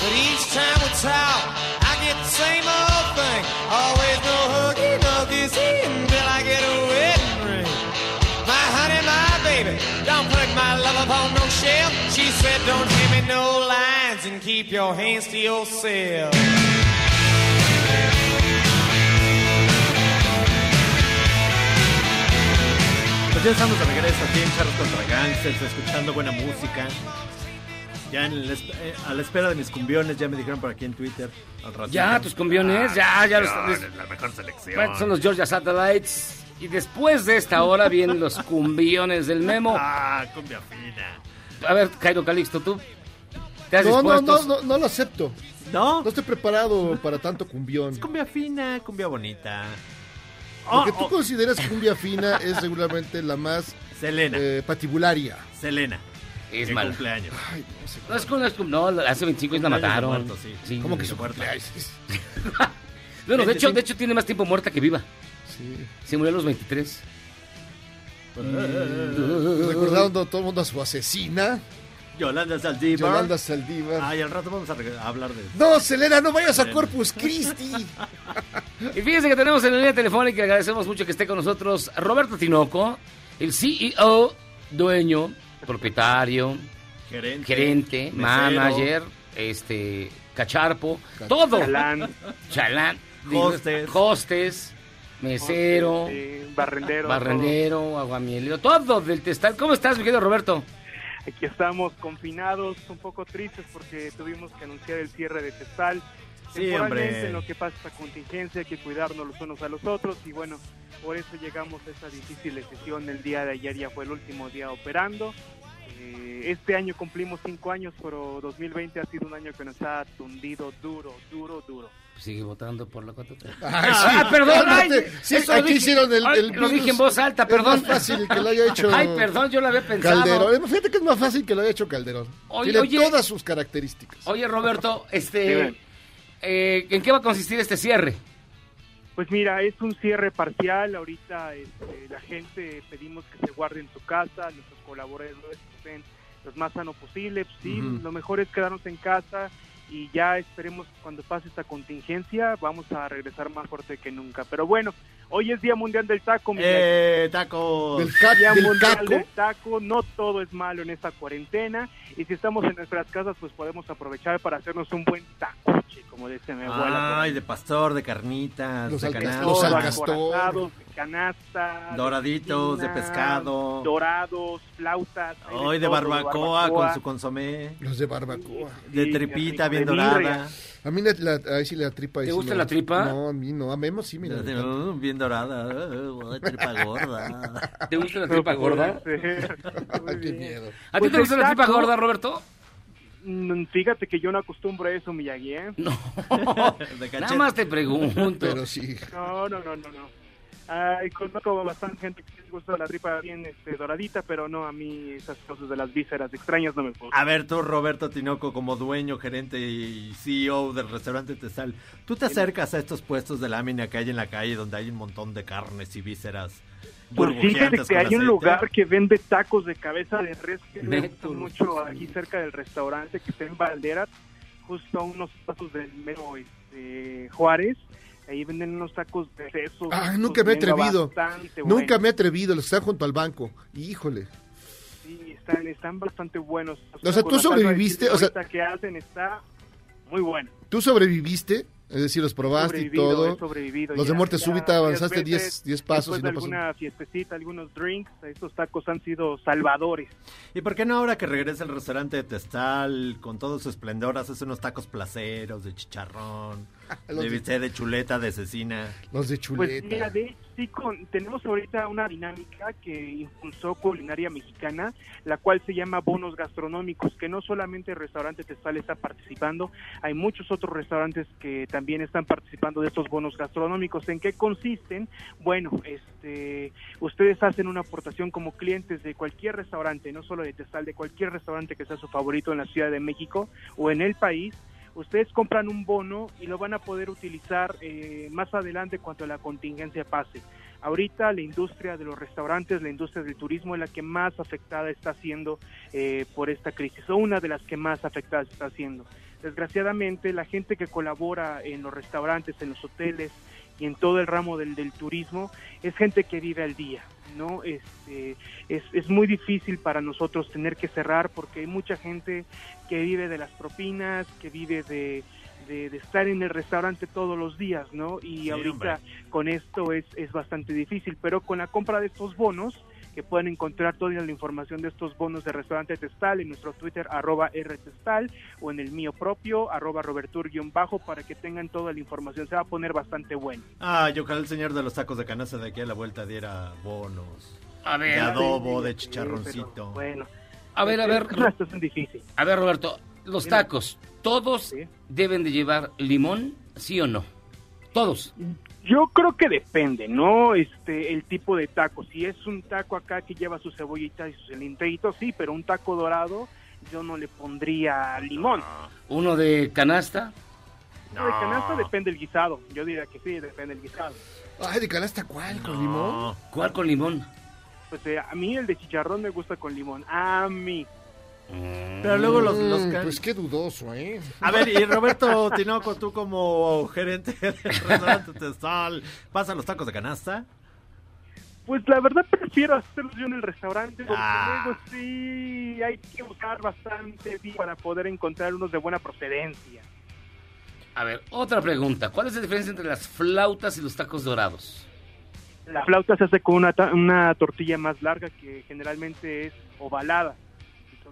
but each time we talk, I get the same old thing. Always no huggy, no kissy until I get a wedding ring. My honey, my baby, don't put my love upon no shelf. She said, don't give me no lines and keep your hands to yourself. Pues ya estamos de regreso aquí en Charros contra Gangsters, escuchando buena música. Ya en el eh, a la espera de mis cumbiones, ya me dijeron por aquí en Twitter. Al ratito. Ya, tus cumbiones, ya, ya los- La mejor selección. Bueno, son los Georgia Satellites. Y después de esta hora vienen los cumbiones del Memo. [LAUGHS] Ah, cumbia fina. A ver, Cairo Calixto, tú. ¿Te has No, no, no, no, no lo acepto. ¿No? No estoy preparado para tanto cumbión. Cumbia fina, cumbia bonita. Lo que Oh, tú oh. consideras cumbia [LAUGHS] fina es regularmente la más Selena. eh, patibularia. Selena. Es mala. cumpleaños. No, es con, es con- no, hace 25 años la mataron. muerto, sí. Sí. ¿Cómo que su muerto? cumpleaños? [LAUGHS] Bueno, de hecho, 25. de hecho tiene más tiempo muerta que viva. Sí. Se murió a los 23. Recordando todo el mundo a su asesina, Yolanda Saldívar. Yolanda Saldívar. Ay, al rato vamos a hablar de... No, Selena, no vayas a. Corpus Christi. Y fíjense que tenemos en la línea telefónica, agradecemos mucho que esté con nosotros Roberto Tinoco, el CEO, dueño, propietario, Gerente. gerente, manager, este, cacharpo, todo. Chalán. Chalán. Hostes. Hostes, mesero, Sí, barrendero. barrendero, aguamielero, todo del testal. ¿Cómo estás, mi querido Roberto? Aquí estamos confinados, un poco tristes porque tuvimos que anunciar el cierre de Testal. Sí, en lo que pasa esta contingencia, hay que cuidarnos los unos a los otros y bueno, por eso llegamos a esta difícil decisión. El día de ayer ya fue el último día operando. Eh, este año cumplimos cinco años, pero 2020 ha sido un año que nos ha tundido duro, duro, duro. Sigue votando por la 4T. [LAUGHS] Ay, sí. Ah, perdón, ay. Sí, eso lo aquí dije- hicieron el, ay, el lo dije en voz alta, Es perdón. más fácil que lo haya [LAUGHS] hecho Ay, perdón, yo lo había pensado. Calderón. Fíjate que es más fácil que lo haya hecho Calderón. Oye, Tiene oye. todas sus características. Oye, Roberto, este, eh, ¿en qué va a consistir este cierre? Pues mira, es un cierre parcial. Ahorita este, la gente pedimos que se guarde en su casa, nuestros colaboradores estén lo más sano posible. Pues sí, Ujú. lo mejor es quedarnos en casa y ya esperemos cuando pase esta contingencia vamos a regresar más fuerte que nunca. Pero bueno, hoy es Día Mundial del Taco. mi Eh, tacos. Del, ca- Día del Mundial caco. del Taco, no todo es malo en esta cuarentena y si estamos en nuestras casas pues podemos aprovechar para hacernos un buen tacuche, como dice mi abuela. Ay, de pastor, de carnitas, Los de canasta. los De canasta, de Doraditos, de cecina, pescado. dorados, flautas. Hoy de todo, barbacoa con barbacoa. su consomé. Los de barbacoa. De Sí, tripita qué bien de dorada. A mí la, la- ahí sí la tripa. ¿Te sí gusta me la tripa? No, a mí no. A Memo sí, mira. Uh, Bien dorada. uh, uh, tripa [LAUGHS] gorda. ¿Te gusta la tripa gorda? [LAUGHS] Ay, qué miedo. ¿A ti Pues te gusta la tripa gorda, Roberto? Mm, Fíjate que yo no acostumbro a eso, Miyagi, ¿eh? No. [LAUGHS] De Nada más te pregunto. Pero sí. No, no, no, no, no. Ay, conozco bastante gente que les gusta la tripa bien este, doradita, pero no, a mí esas cosas de las vísceras extrañas no me gustan. A ver, tú, Roberto Tinoco, como dueño, gerente y CEO del restaurante Tesal, ¿tú te acercas a estos puestos de lámina que hay en la calle donde hay un montón de carnes y vísceras Pues fíjate que hay un lugar que vende tacos de cabeza de res que me gusta mucho aquí cerca del restaurante que está en Valderas, justo a unos pasos del mero este, Juárez. Ahí venden unos tacos de sesos. Ah, nunca me he atrevido. Bastante Nunca buenos. me he atrevido, los que están junto al banco. Híjole. Sí, están, están bastante buenos. O sea, ¿tú de sobreviviste? O sea- que hacen está muy bueno. ¿Tú sobreviviste? Es decir, los probaste y todo. Los de ya- muerte ya súbita avanzaste veces. 10 10 pasos y de no pasó. alguna fiestecita, algunos drinks, estos tacos han sido salvadores. ¿Y por qué no ahora que regresa el restaurante de Testal con todo su esplendor haces unos tacos placeros de chicharrón, [LAUGHS] Los de de- bistec de chuleta, de cecina? Los de Pues chuleta. mira, de hecho, sí, con- tenemos ahorita una dinámica que impulsó Culinaria Mexicana, la cual se llama bonos gastronómicos, que no solamente el restaurante Testal está participando, hay muchos otros restaurantes que también están participando de estos bonos gastronómicos. ¿En qué consisten? Bueno, este, ustedes hacen una aportación como clientes de cualquier restaurante, no solo de Testal, de cualquier restaurante que sea su favorito en la Ciudad de México o en el país, ustedes compran un bono y lo van a poder utilizar eh, más adelante cuando la contingencia pase. Ahorita la industria de los restaurantes, la industria del turismo es la que más afectada está siendo eh, por esta crisis, o una de las que más afectadas está siendo. Desgraciadamente, la gente que colabora en los restaurantes, en los hoteles y en todo el ramo del turismo es gente que vive al día. ¿No? Este, es, es muy difícil para nosotros tener que cerrar porque hay mucha gente que vive de las propinas, que vive de, de, de estar en el restaurante todos los días, ¿no? Y Sí, ahorita hombre. con esto es, es bastante difícil, pero con la compra de estos bonos, que pueden encontrar toda la información de estos bonos de restaurante Testal en nuestro Twitter arroba rtestal o en el mío propio arroba robertur-bajo para que tengan toda la información. Se va a poner bastante bueno. Ah, yo ojalá el señor de los tacos de canasta de aquí a la vuelta diera bonos. A ver. De adobo, de chicharroncito. pero bueno. A ver, a ver. A ver, Roberto, los tacos, ¿todos deben de llevar limón, sí o no? Todos. Yo creo que depende, ¿no? Este, el tipo de taco. Si es un taco acá que lleva su cebollita y su cilintrito, sí, pero un taco dorado yo no le pondría limón. ¿Uno de canasta? De canasta depende el guisado. Yo diría que sí, depende el guisado. Ay, de canasta, ¿cuál? ¿Con limón? ¿Cuál con limón? Pues eh, a mí el de chicharrón me gusta con limón. A mí. Pero luego los, los Mm, can- Pues qué dudoso, ¿eh? A ver, y Roberto Tinoco, tú como gerente del restaurante Testal, ¿pasan los tacos de canasta? Pues la verdad prefiero hacerlos yo en el restaurante porque Ah. luego sí hay que buscar bastante bien para poder encontrar unos de buena procedencia. A ver, otra pregunta. ¿Cuál es la diferencia entre las flautas y los tacos dorados? La flauta se hace con una, ta- una tortilla más larga que generalmente es ovalada.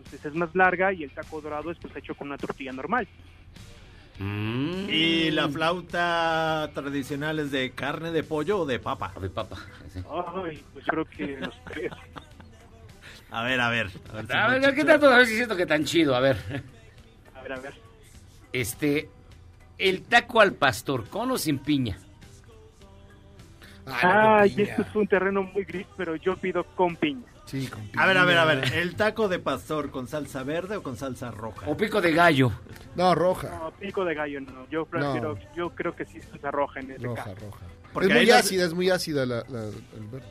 Entonces es más larga y el taco dorado es pues hecho con una tortilla normal. Mm. ¿Y la flauta tradicional es de carne de pollo o de papa? De papa. Ay, pues creo que los tres. A ver, a ver. A ver, si A me ver, ¿qué tanto? A ver si siento que tan chido. A ver. A ver, a ver. Este, el taco al pastor, ¿con o sin piña? Ay, este es un terreno muy gris, pero yo pido con piña. Sí, con A ver, a ver, a ver. ¿El taco de pastor con salsa verde o con salsa roja? O pico de gallo. No, roja. No, pico de gallo no. Yo prefiero, yo creo que sí es salsa roja en este Roja, caso. roja. Porque es muy las- ácida, es muy ácida la, la- el verde.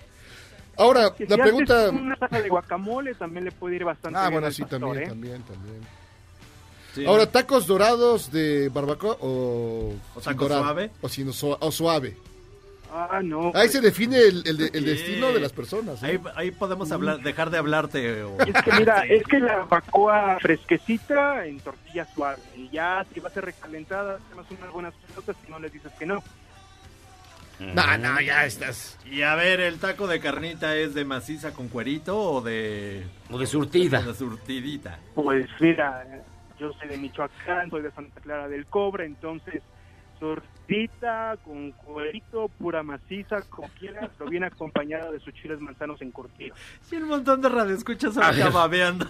Ahora, la si pregunta... haces una salsa de guacamole también le puede ir bastante Ah, bien bueno, al sí, pastor, también, ¿eh? también, también. Sí. Ahora, tacos dorados de barbacoa o, ¿O taco dorado? suave? O, sin, su- o suave. Ah, no. Ahí pues, se define el, el el destino de las personas. ¿eh? Ahí, ahí podemos hablar, dejar de hablarte. o- Es que mira, es que la barbacoa fresquecita en tortilla suave. Y ya si va a ser recalentada, hacemos unas buenas pelotas y no les dices que no. No, no, ya estás. Y a ver, ¿el taco de carnita es de maciza con cuerito o de... O de surtida. o de surtidita? Pues mira, yo soy de Michoacán, soy de Santa Clara del Cobre, entonces tortita con cuerito, pura maciza, como quieras, lo viene acompañada de sus chiles manzanos encurtidos. Y un montón de radioescuchas acá ver. babeando.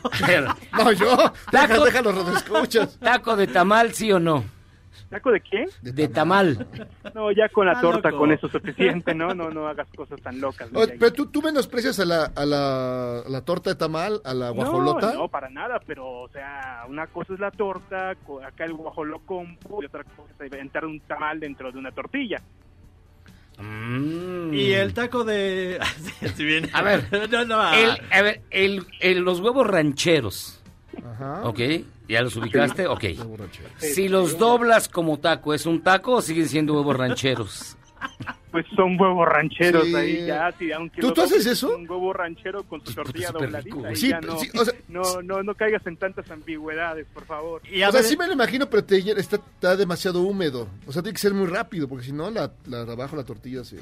No, yo. Deja, Taco- déjalo, redescuchas. ¿Taco de tamal, sí o no? ¿Taco de qué? De tamal. No, ya con la Ah, torta, loco. con eso es suficiente, ¿no? No, no hagas cosas tan locas. Pero tú, tú menosprecias a la, a, la, a la torta de tamal, a la guajolota. No, no, para nada, pero, o sea, una cosa es la torta, acá el guajolocompo, y otra cosa es inventar un tamal dentro de una tortilla. Mm. Y el taco de... [LAUGHS] Bien. A ver, [LAUGHS] no, no, ah. El, a ver, el, el- los huevos rancheros. Ok, ¿ya los ubicaste? Ok. Si los doblas como taco, ¿es un taco o siguen siendo huevos rancheros? Pues son huevos rancheros Sí. ahí ya, sí, aunque ¿Tú- tú haces eso? Un huevo ranchero con tu tortilla dobladita. rico, y. Sí, ya no, sí, o sea- [LAUGHS] no, no, no caigas en tantas ambigüedades, por favor. o sea, sí me lo imagino, pero te está, está demasiado húmedo. O sea, tiene que ser muy rápido, porque si no, la, la abajo la tortilla se...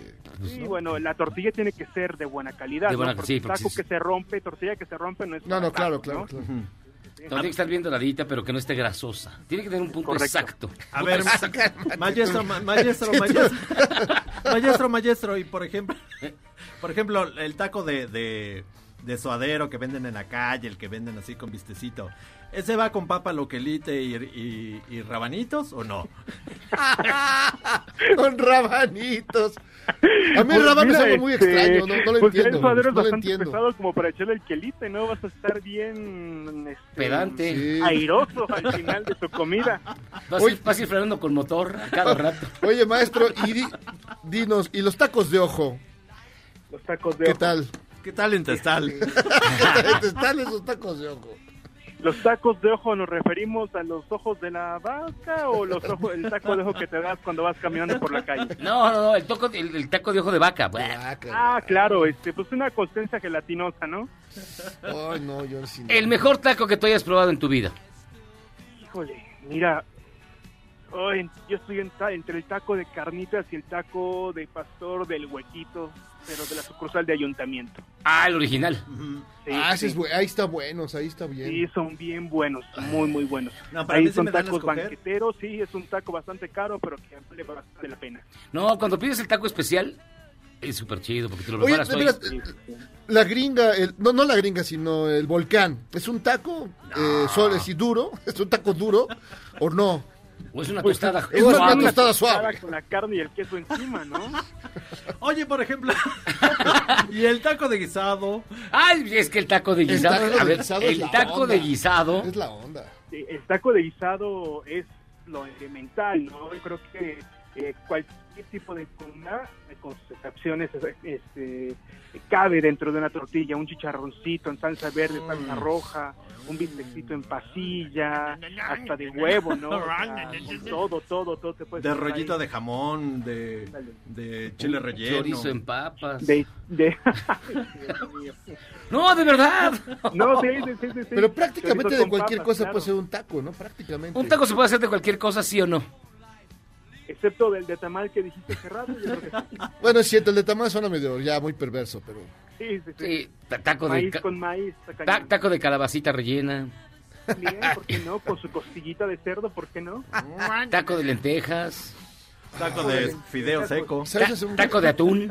Sí, bueno, la tortilla tiene que ser de buena calidad, De buena- ¿no? Porque sí, porque taco sí, que se rompe, tortilla que se rompe no es No, no, claro, taco, claro, ¿no? claro. Tiene que estar bien doradita, pero que no esté grasosa. Tiene que tener un punto Correcto. exacto. A ver, maestro, ma- [LAUGHS] maestro, Sí, maestro, [LAUGHS] maestro, maestro, y por ejemplo, por ejemplo, el taco de, de, de suadero que venden en la calle, el que venden así con vistecito, ¿ese va con papa loquelite y, y, y rabanitos o no? [LAUGHS] Con rabanitos. [LAUGHS] A mí Pues el rabano es algo muy este, extraño, no, no lo pues entiendo. el suadero es no lo bastante entiendo. pesado como para echarle el quelite, ¿no? Vas a estar bien... Este, Pedante. Sí. Airoso al final de tu comida. Vas, a ir- vas a ir frenando con motor a cada rato. [LAUGHS] Oye, maestro, y di- dinos, ¿y los tacos de ojo? Los tacos de ¿Qué ojo. tal? ¿Qué tal en Testal? [LAUGHS] ¿Están esos tacos de ojo? ¿Los tacos de ojo nos referimos a los ojos de la vaca o los ojos, el taco de ojo que te das cuando vas caminando por la calle? No, no, no, el, toco, el, el taco de ojo de vaca. Ah, claro, este, pues una consistencia gelatinosa, ¿no? Ay, no, yo sí. no. El mejor taco que tú hayas probado en tu vida. Híjole, mira, ay, yo estoy en ta- entre el taco de carnitas y el taco de pastor del huequito, pero de la sucursal de ayuntamiento. Ah, el original. Sí, ah, ese sí. es ahí está bueno, ahí está bien. Sí, son bien buenos, muy, muy buenos. No, Ahí son tacos banqueteros, sí, es un taco bastante caro, pero que vale bastante la pena. No, cuando pides el taco especial, es súper chido porque te lo Oye, preparas hoy. la gringa, el- no, no la gringa, sino el volcán, ¿es un taco eh, sol, es duro? [LAUGHS] ¿Es un taco duro o no? O es una Pues, tostada es una suave. tostada suave. Con la carne y el queso encima, ¿no? [LAUGHS] Oye, por ejemplo, [LAUGHS] y el taco de guisado. Ay, es que el taco de El guisado. taco de a ver, guisado es el la taco onda. de guisado. Es la onda. El taco de guisado es lo elemental, ¿no? Yo creo que eh, cualquier tipo de comida eh, con sus excepciones este, cabe dentro de una tortilla, un chicharroncito en salsa verde, salsa roja, un bistecito en pasilla, hasta de huevo, ¿no? O sea, todo, todo, todo te puede De rollito de jamón, de, de chile relleno. Chorizo en papas. De, de... [LAUGHS] No, de verdad. No, sí, sí, sí, sí, sí. Pero prácticamente Chorizo de cualquier papas, cosa claro. puede ser un taco, ¿no? Prácticamente. Un taco se puede hacer de cualquier cosa, sí o no. Excepto del de tamal que dijiste cerrado, yo creo que sí. [LAUGHS] Bueno, es cierto, el de tamal suena medio ya muy perverso, pero... Sí, sí, sí. Sí, ta- taco de, Maíz ca- con maíz, ta- taco de calabacita rellena. Bien, ¿por qué no? Con su costillita de cerdo, ¿por qué no? [LAUGHS] Taco de lentejas. Taco de fideo seco. ¿Sabes ta- hacer un- taco de atún.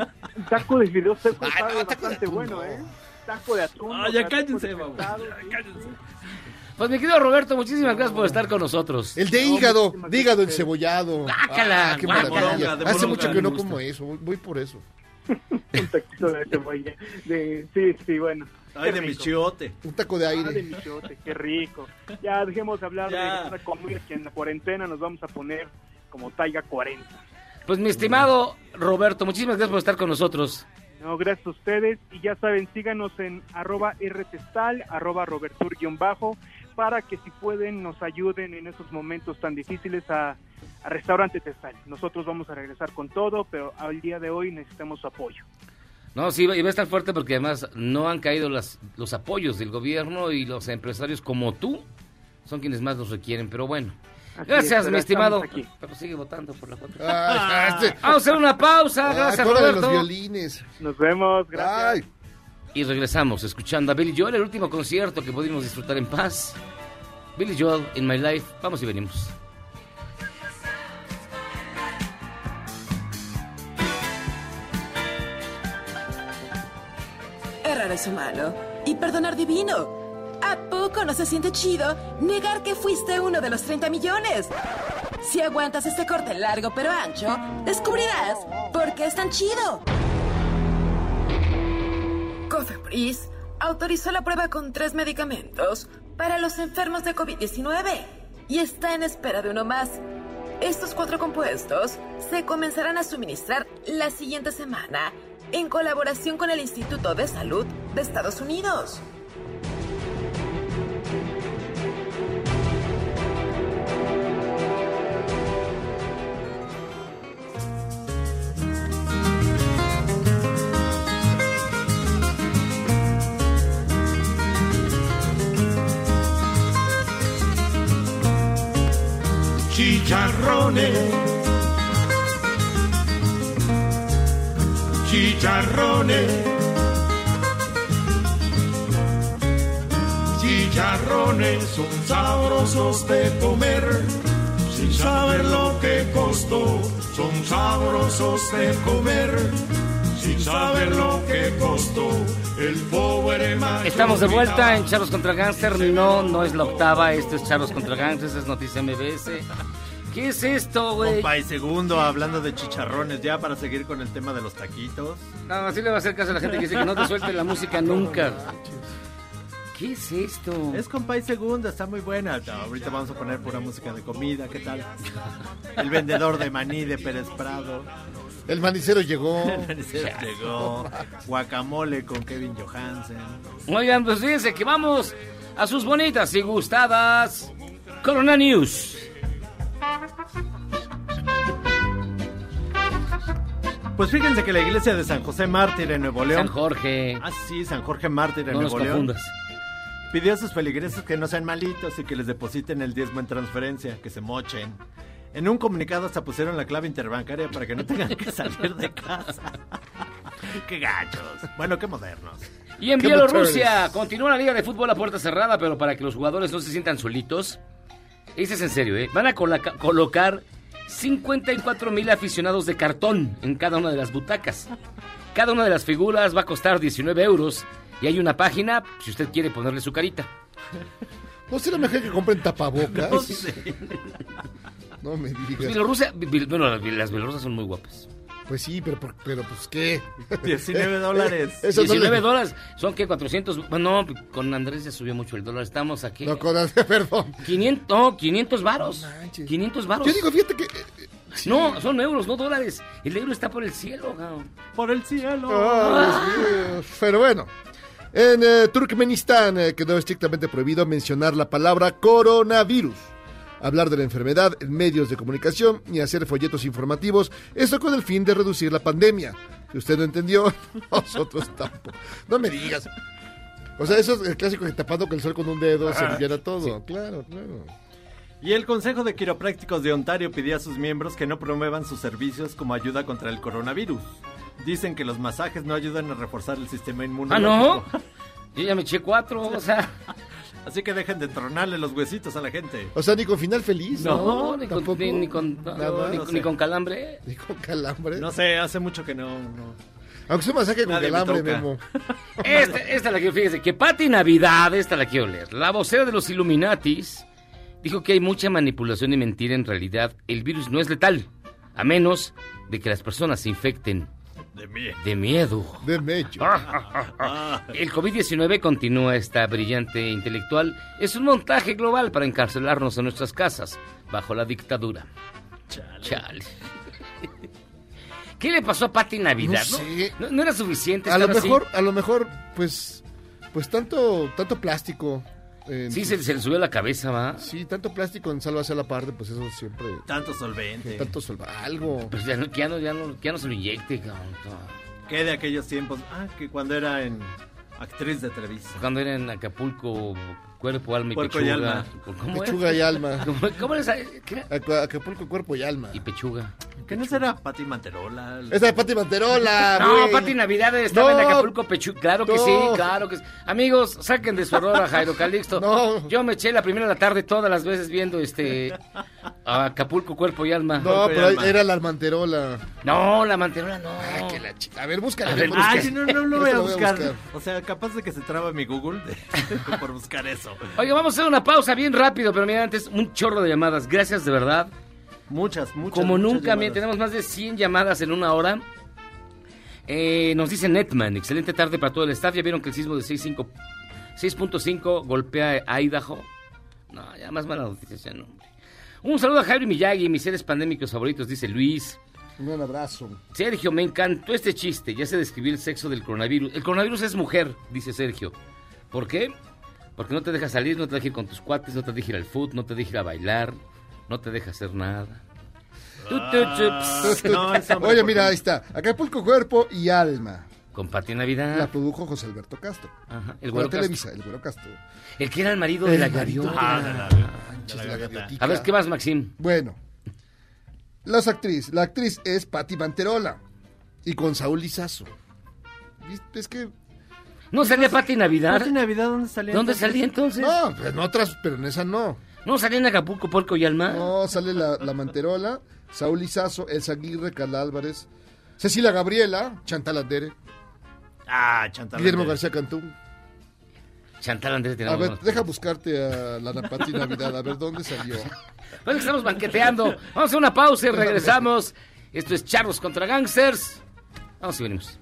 Taco de fideos seco Ay, de bastante atún, bueno, no. ¿eh? Taco de atún. Ah, ya cállense, de vamos. cállense. Pues mi querido Roberto, muchísimas gracias por estar con nosotros. El de hígado, de hígado encebollado. Guácala, Ah, qué guácala. maravilla. De de Hace mucho que no como eso, voy por eso. [LAUGHS] Un taquito de cebolla. De, sí, sí, bueno. Ay, Qué de rico. mi chiote. Un taco de Ah, de aire. michote, qué rico. Ya dejemos de hablar Ya. de esta comida que en la cuarentena nos vamos a poner como taiga 40. Pues mi estimado Roberto, muchísimas gracias por estar con nosotros. No, gracias a ustedes. Y ya saben, síganos en arroba rtestal, arroba robertur-bajo, para que si pueden nos ayuden en esos momentos tan difíciles a, a Restaurante Testal. Nosotros vamos a regresar con todo, pero al día de hoy necesitamos su apoyo. No, sí, y va a estar fuerte porque además no han caído las, los apoyos del gobierno y los empresarios como tú son quienes más los requieren, pero bueno. Así Gracias, es, mi estimado. Pero sigue votando por la cuatro. Ah, este- Vamos a hacer una pausa, Ah, gracias cóbrale los Roberto. violines. Nos vemos, gracias. Ay, Y regresamos escuchando a Billy Joel, el último concierto que pudimos disfrutar en paz. Billy Joel, In My Life, vamos y venimos. Errar es humano y perdonar divino. ¿A poco no se siente chido negar que fuiste uno de los 30 millones? Si aguantas este corte largo pero ancho, descubrirás por qué es tan chido. Cofepris autorizó la prueba con tres medicamentos para los enfermos de COVID-19 y está en espera de uno más. Estos cuatro compuestos se comenzarán a suministrar la siguiente semana en colaboración con el Instituto de Salud de Estados Unidos. Chicharrones. Chicharrones. Chicharrones son sabrosos de comer, sin saber lo que costó, son sabrosos de comer, sin saber lo que costó el pobre. Estamos de vuelta en Charlos contra Gangster. No, no es la octava, esto es Charlos contra Gangster, es Noticia MBS. ¿Qué es esto, güey? Compa y segundo, hablando de chicharrones, ya para seguir con el tema de los taquitos. No, así le va a hacer caso a la gente que dice que no te suelte la música [LAUGHS] nunca. ¿Qué es esto? Es compa y segundo, está muy buena. No, ahorita vamos a poner pura música de comida, ¿qué tal? El vendedor de maní de Pérez Prado. El manicero llegó. [LAUGHS] El manicero llegó. Guacamole con Kevin Johansen. Oigan, pues fíjense que vamos a sus bonitas y gustadas Corona News. Pues fíjense que la iglesia de San José Mártir en Nuevo León. San Jorge. Ah, sí, San Jorge Mártir en No nos Nuevo León. confundas. Pidió a sus feligreses que no sean malitos y que les depositen el diezmo en transferencia, que se mochen. En un comunicado hasta pusieron la clave interbancaria para que no tengan que salir de casa. [LAUGHS] ¡Qué gachos! Bueno, qué modernos. Y en Bielorrusia continúa la liga de fútbol a puerta cerrada, pero para que los jugadores no se sientan solitos. Este es en serio, ¿eh? Van a coloca- colocar 54 mil aficionados de cartón en cada una de las butacas. Cada una de las figuras va a costar 19 euros. Y hay una página, si usted quiere ponerle su carita. ¿No será mejor que compren tapabocas? [LAUGHS] No sé. No me Pues digas. Bielorrusia, bueno, las las bielorrusas son muy guapas. Pues sí, pero, por- pero pues qué. [LAUGHS] 19 dólares. [LAUGHS] Eso no 19 le- dólares. Son que 400. Bueno, no, con Andrés ya subió mucho el dólar. Estamos aquí. No, con [LAUGHS] perdón. 500, no, 500 varos. 500 varos. Yo digo, fíjate que. No, son euros, no dólares. El euro está por el cielo, cabrón. Por el cielo. Ah. Pero bueno. En eh, Turkmenistán eh, quedó estrictamente prohibido mencionar la palabra coronavirus, hablar de la enfermedad en medios de comunicación ni hacer folletos informativos, esto con el fin de reducir la pandemia. Si usted no entendió, [LAUGHS] nosotros tampoco. No me digas. O sea, eso es el clásico que tapando con el sol con un dedo se Ah, aliviana todo. Claro, claro. Y el Consejo de Quiroprácticos de Ontario pidió a sus miembros que no promuevan sus servicios como ayuda contra el coronavirus. Dicen que los masajes no ayudan a reforzar el sistema Ah, inmunológico. no. Yo ya me eché cuatro, o sea. [LAUGHS] Así que dejen de tronarle los huesitos a la gente. O sea, ni con final feliz. No, ni, con, tampoco. ni, ni con, no, Nada, ni, no con calambre. Ni con calambre. No sé, hace mucho que no. no. Aunque sea un masaje con Nadie me calambre, toca. Memo. Esta, esta la quiero, fíjese, que Pati Navidad, esta la quiero leer. La vocera de los Illuminatis dijo que hay mucha manipulación y mentira. En realidad, el virus no es letal, a menos de que las personas se infecten De miedo. De mecho. [LAUGHS] El COVID-19 continúa esta brillante intelectual. Es un montaje global para encarcelarnos en nuestras casas bajo la dictadura. Chale. [LAUGHS] ¿Qué le pasó a Pati Navidad? No sé. ¿No, no era suficiente A lo así? mejor, a lo mejor, pues, pues tanto, tanto plástico. En Sí, se, se le subió la cabeza, ¿va? Sí, tanto plástico en salva hacia la parte, pues eso siempre. Tanto solvente. Tanto sol, algo. Pues ya no, que ya no, ya no, que ya no se lo inyecte, cabrón. Que de aquellos tiempos. Ah, que cuando era en actriz de Televisa. Cuando era en Acapulco, cuerpo, alma y Cuerpo y pechuga. alma. ¿Cómo era? Pechuga y alma. [LAUGHS] ¿Cómo, cómo les- qué? Acapulco, cuerpo y alma. Y pechuga. ¿Que no será Pati Manterola? Esa de Pati Manterola, No. Pati Navidad estaba No. en Acapulco Pechu. Claro que No. sí, claro que sí. Amigos, saquen de su error a Jairo Calixto. [LAUGHS] No. Yo me eché la primera de la tarde todas las veces viendo este Acapulco Cuerpo y Alma. No, pero era la Manterola. No, la manterola no. A ver, búscala. A ver, búscala. Ay, no, no lo voy a buscar. O sea, capaz de que se traba mi Google de- [LAUGHS] por buscar eso. Oye, vamos a hacer una pausa bien rápido, pero mira, antes un chorro de llamadas. Gracias de verdad. Muchas, muchas. Como muchas nunca, mira, tenemos más de 100 llamadas en una hora. Eh, nos dice Netman, excelente tarde para todo el staff. Ya vieron que el sismo de 6.5 6.5 golpea a Idaho. No, ya más mala noticia, ya no. Un saludo a Jairo Miyagi, mis seres pandémicos favoritos, dice Luis. Un abrazo. Sergio, me encantó este chiste. Ya se describió el sexo del coronavirus. El coronavirus es mujer, dice Sergio. ¿Por qué? Porque no te deja salir, no te deja ir con tus cuates, no te deja ir al foot, no te deja ir a bailar, no te deja hacer nada. No, hombre, Oye, mira, ahí está. Acapulco, cuerpo y alma. Con Pati Navidad. La produjo José Alberto Castro. Ajá, el Güero Televisa, el güero Castro. El que era el marido de El la gaviota. de la- Ah, la- la la gaviotica. A ver, ¿qué más, Maxim? Bueno, Las actriz, la actriz es Patti Manterola y con Saúl Lizazo. ¿Viste? Es que ¿No salía Pati Navidad? ¿Pati Navidad dónde salía? ¿Dónde entonces? salía entonces? No, pues en otras, pero en esa no. ¿No salía en Acapulco, Porco y Alma? No, sale la, la Manterola, Saúl Lizazo, Elsa Aguirre, Carla Álvarez, Cecilia Gabriela, Chantal Andere, Ah, Chantal. Guillermo. García Cantú. Chantal Andrés A ver, deja buscarte a la Pati Navidad, a ver dónde salió. [LAUGHS] Pues estamos banqueteando. Vamos a hacer una pausa y regresamos. Esto es Charros contra Gangsters. Vamos y venimos.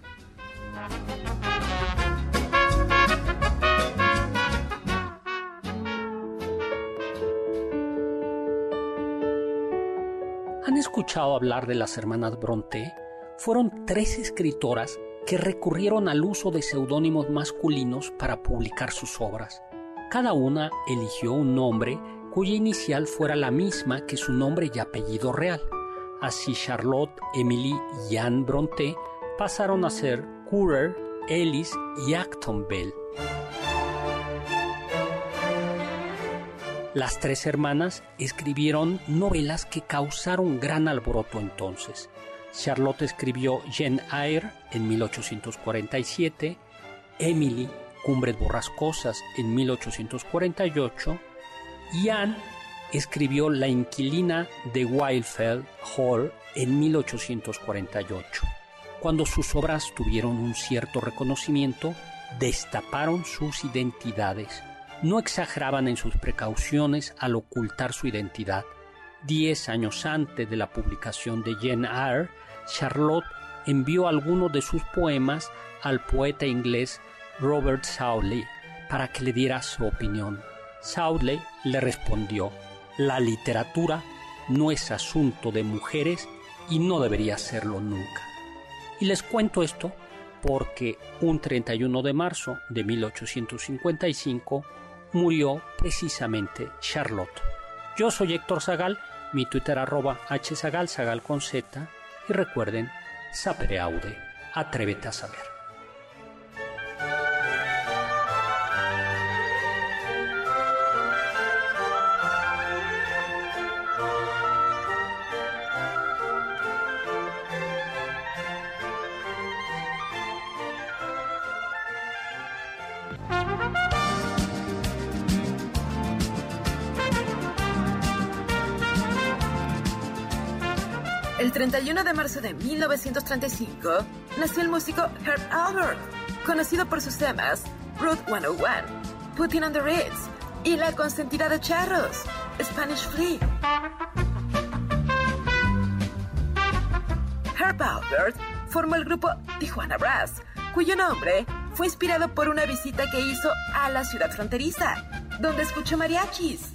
¿Han escuchado hablar de las hermanas Bronte? Fueron tres escritoras que recurrieron al uso de seudónimos masculinos para publicar sus obras. Cada una eligió un nombre cuya inicial fuera la misma que su nombre y apellido real. Así Charlotte, Emily y Anne Bronte pasaron a ser Currer, Ellis y Acton Bell. Las tres hermanas escribieron novelas que causaron gran alboroto entonces. Charlotte escribió Jane Eyre en 1847, Emily Cumbres Borrascosas en 1848 y Anne escribió La inquilina de Wildfell Hall en 1848. Cuando sus obras tuvieron un cierto reconocimiento, destaparon sus identidades. No exageraban en sus precauciones al ocultar su identidad. Diez años antes de la publicación de Jane Eyre, Charlotte envió algunos de sus poemas al poeta inglés Robert Sauley para que le diera su opinión. Sauley le respondió, la literatura no es asunto de mujeres y no debería serlo nunca. Y les cuento esto porque un 31 de marzo de 1855 murió precisamente Charlotte. Yo soy Héctor Zagal, mi Twitter arroba zagal y recuerden, sapere aude, atrévete a saber. El 31 de marzo de 1935 nació el músico Herb Albert, conocido por sus temas Route 101, Putting on the Ritz y La consentida de charros, Spanish Flea. Herb Albert formó el grupo Tijuana Brass, cuyo nombre fue inspirado por una visita que hizo a la ciudad fronteriza, donde escuchó mariachis.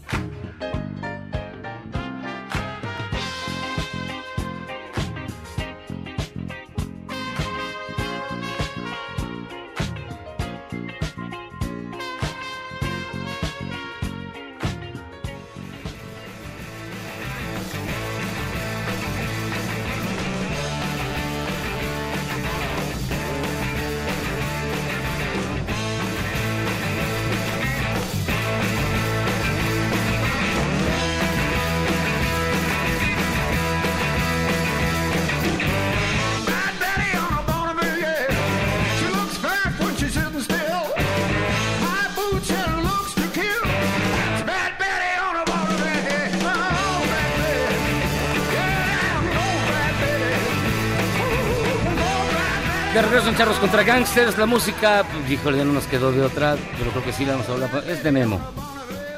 En Charros contra Gangsters, la música, pues, híjole, ya no nos quedó de otra, pero creo que sí la vamos a hablar. Es de Memo.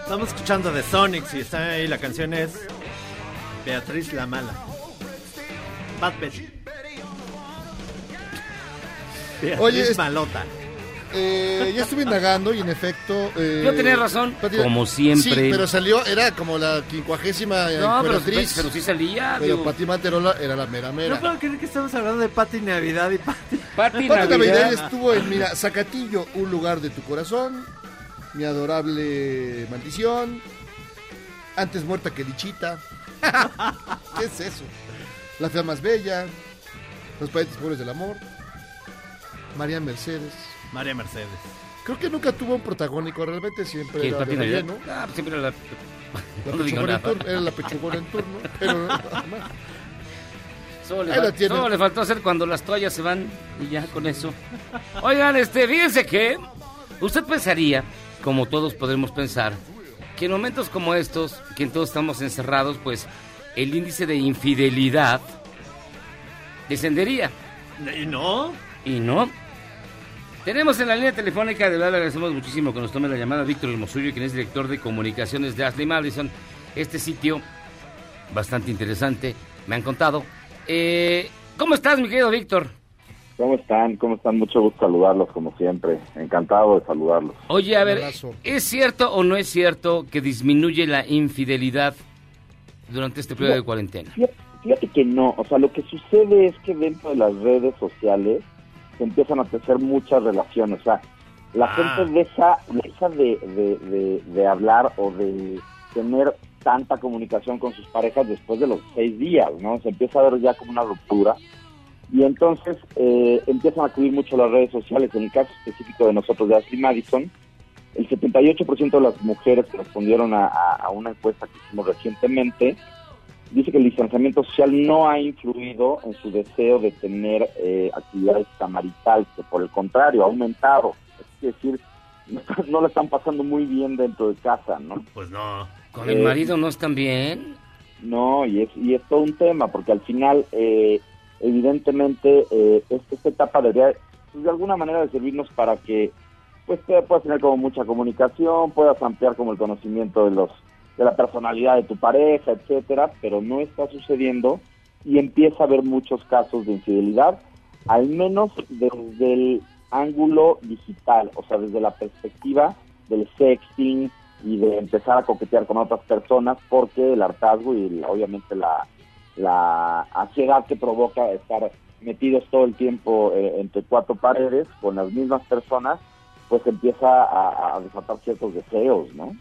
Estamos escuchando de Sonics y está ahí la canción es Beatriz la Mala. Bad Betty. Beatriz Oye, es- Malota. Eh, ya estuve indagando y en efecto... eh, Yo tenía razón, como siempre. Sí, pero salió, era como la quincuagésima eh, No, pero, pero sí salía. Pero digo. Pati Manterola era la mera No mera. puedo creer que estamos hablando de Pati Navidad y Pati. Pati Pati Navidad Navidad. estuvo en, mira, Zacatillo, un lugar de tu corazón, mi adorable maldición, antes muerta que dichita. [LAUGHS] ¿Qué es eso? La fea más bella, los países pobres del amor, María Mercedes. María Mercedes. Creo que nunca tuvo un protagónico, realmente siempre ¿Quién, era de relleno. Ah, siempre era la... La no digo pechugona en nada. turno, era la pechugona en turno, pero nada más. Solo le, la solo le faltó hacer cuando las toallas se van y ya con eso. Oigan, este, fíjense que usted pensaría, como todos podremos pensar, que en momentos como estos, que en todos estamos encerrados, pues el índice de infidelidad descendería. ¿Y no? Y no. Tenemos en la línea telefónica, de verdad le agradecemos muchísimo que nos tome la llamada Víctor Hermosillo, quien es director de comunicaciones de Ashley Madison. Este sitio, bastante interesante, me han contado. Eh, ¿Cómo estás, mi querido Víctor? ¿Cómo están? ¿Cómo están? Mucho gusto saludarlos, como siempre. Encantado de saludarlos. Oye, a ver. ¿es cierto o no es cierto que disminuye la infidelidad durante este periodo de cuarentena? Fíjate que no. O sea, lo que sucede es que dentro de las redes sociales se empiezan a tejer muchas relaciones. O sea, la Ah. gente deja, deja de, de, de- de hablar o de tener tanta comunicación con sus parejas después de los seis días, ¿no? Se empieza a ver ya como una ruptura. Y entonces eh, empiezan a acudir mucho las redes sociales. En el caso específico de nosotros de Ashley Madison, el 78% de las mujeres que respondieron a, a- a una encuesta que hicimos recientemente dice que el distanciamiento social no ha influido en su deseo de tener eh, actividad extramarital, que por el contrario ha aumentado. Es decir, no, no la están pasando muy bien dentro de casa, ¿no? Pues no. ¿Con el Eh, marido no están bien? No, y es, y es todo un tema, porque al final, eh, evidentemente, eh, es- esta etapa debería, pues, de alguna manera, de servirnos para que pues puedas tener como mucha comunicación, puedas ampliar como el conocimiento de los de la personalidad de tu pareja, etcétera, pero no está sucediendo y empieza a haber muchos casos de infidelidad, al menos desde el ángulo digital, o sea, desde la perspectiva del sexting y de empezar a coquetear con otras personas, porque el hartazgo y obviamente la, la ansiedad que provoca estar metidos todo el tiempo eh, entre cuatro paredes con las mismas personas, pues empieza a desatar ciertos deseos, ¿no?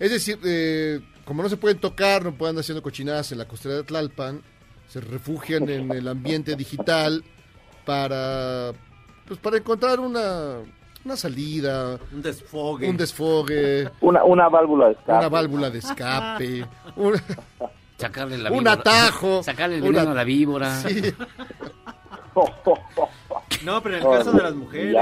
Es decir, eh, como no se pueden tocar, no pueden andar haciendo cochinadas en la costera de Tlalpan, se refugian en el ambiente digital para pues para encontrar una, una salida, Un desfogue. un desfogue, Una, una válvula de escape. una válvula de escape, [LAUGHS] un, Sacarle la un víbora. atajo, Sacarle el una- veneno a la víbora. Sí. [LAUGHS] No, pero en el caso de las mujeres.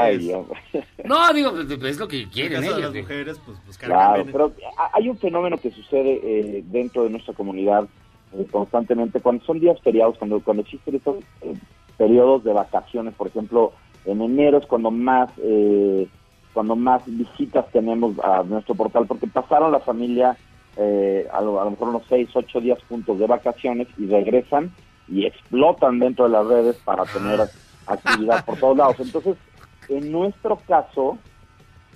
No, digo, pues, es lo que En el quieren de ellos. las mujeres, pues buscar Claro, pero ha- hay un fenómeno que sucede eh, dentro de nuestra comunidad eh, constantemente. Cuando son días feriados, cuando, cuando existen estos eh, periodos de vacaciones, por ejemplo, en enero es cuando más, eh, cuando más visitas tenemos a nuestro portal, porque pasaron la familia eh, a, lo, a lo mejor unos seis, ocho días juntos de vacaciones y regresan y explotan dentro de las redes para tener actividad por todos lados. Entonces, en nuestro caso,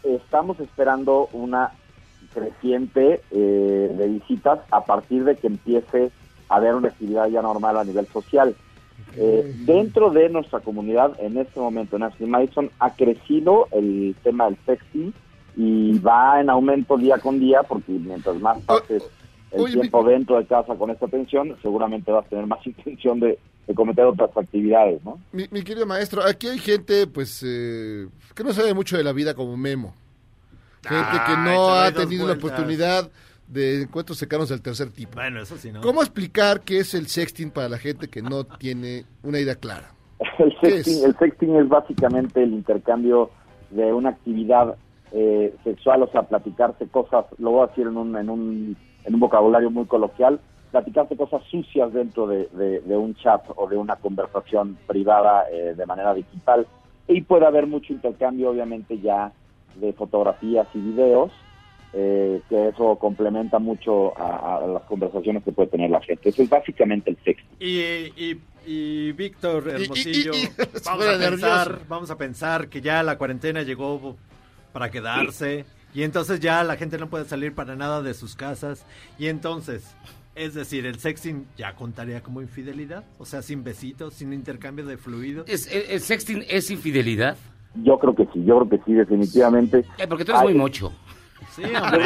estamos esperando una creciente eh, de visitas a partir de que empiece a haber una actividad ya normal a nivel social. Eh, dentro de nuestra comunidad, en este momento en Ashley Madison, ha crecido el tema del sexting y va en aumento día con día porque mientras más pases el oye, tiempo dentro de casa con esta atención, seguramente vas a tener más [LAUGHS] intención de, de cometer otras actividades, ¿no? Mi, mi querido maestro, aquí hay gente pues eh, que no sabe mucho de la vida como Memo. Gente que Ay, no ha tenido la oportunidad de encuentros cercanos del tercer tipo. Bueno, eso sí, ¿no? ¿Cómo explicar qué es el sexting para la gente que no [LAUGHS] tiene una idea clara? El ¿Qué sexting, es? el sexting es básicamente el intercambio de una actividad eh, sexual, o sea, platicarse cosas, lo voy a decir en un, en un, en un vocabulario muy coloquial, platicarse cosas sucias dentro de, de- de un chat o de una conversación privada eh, de manera digital. Y puede haber mucho intercambio, obviamente, ya de fotografías y videos, eh, que eso complementa mucho a, a las conversaciones que puede tener la gente. Eso es básicamente el sexting. Y, y, y Víctor Y- y- Hermosillo, [LAUGHS] y- vamos, a pensar, nervioso. vamos a pensar que ya la cuarentena llegó para quedarse y entonces ya la gente no puede salir para nada de sus casas y entonces, es decir, el sexting ya contaría como infidelidad, o sea, sin besitos, sin intercambio de fluidos. ¿Es, el, el sexting es infidelidad? Yo creo que sí, yo creo que sí, definitivamente. Eh, porque tú eres muy mocho. Sí, hombre.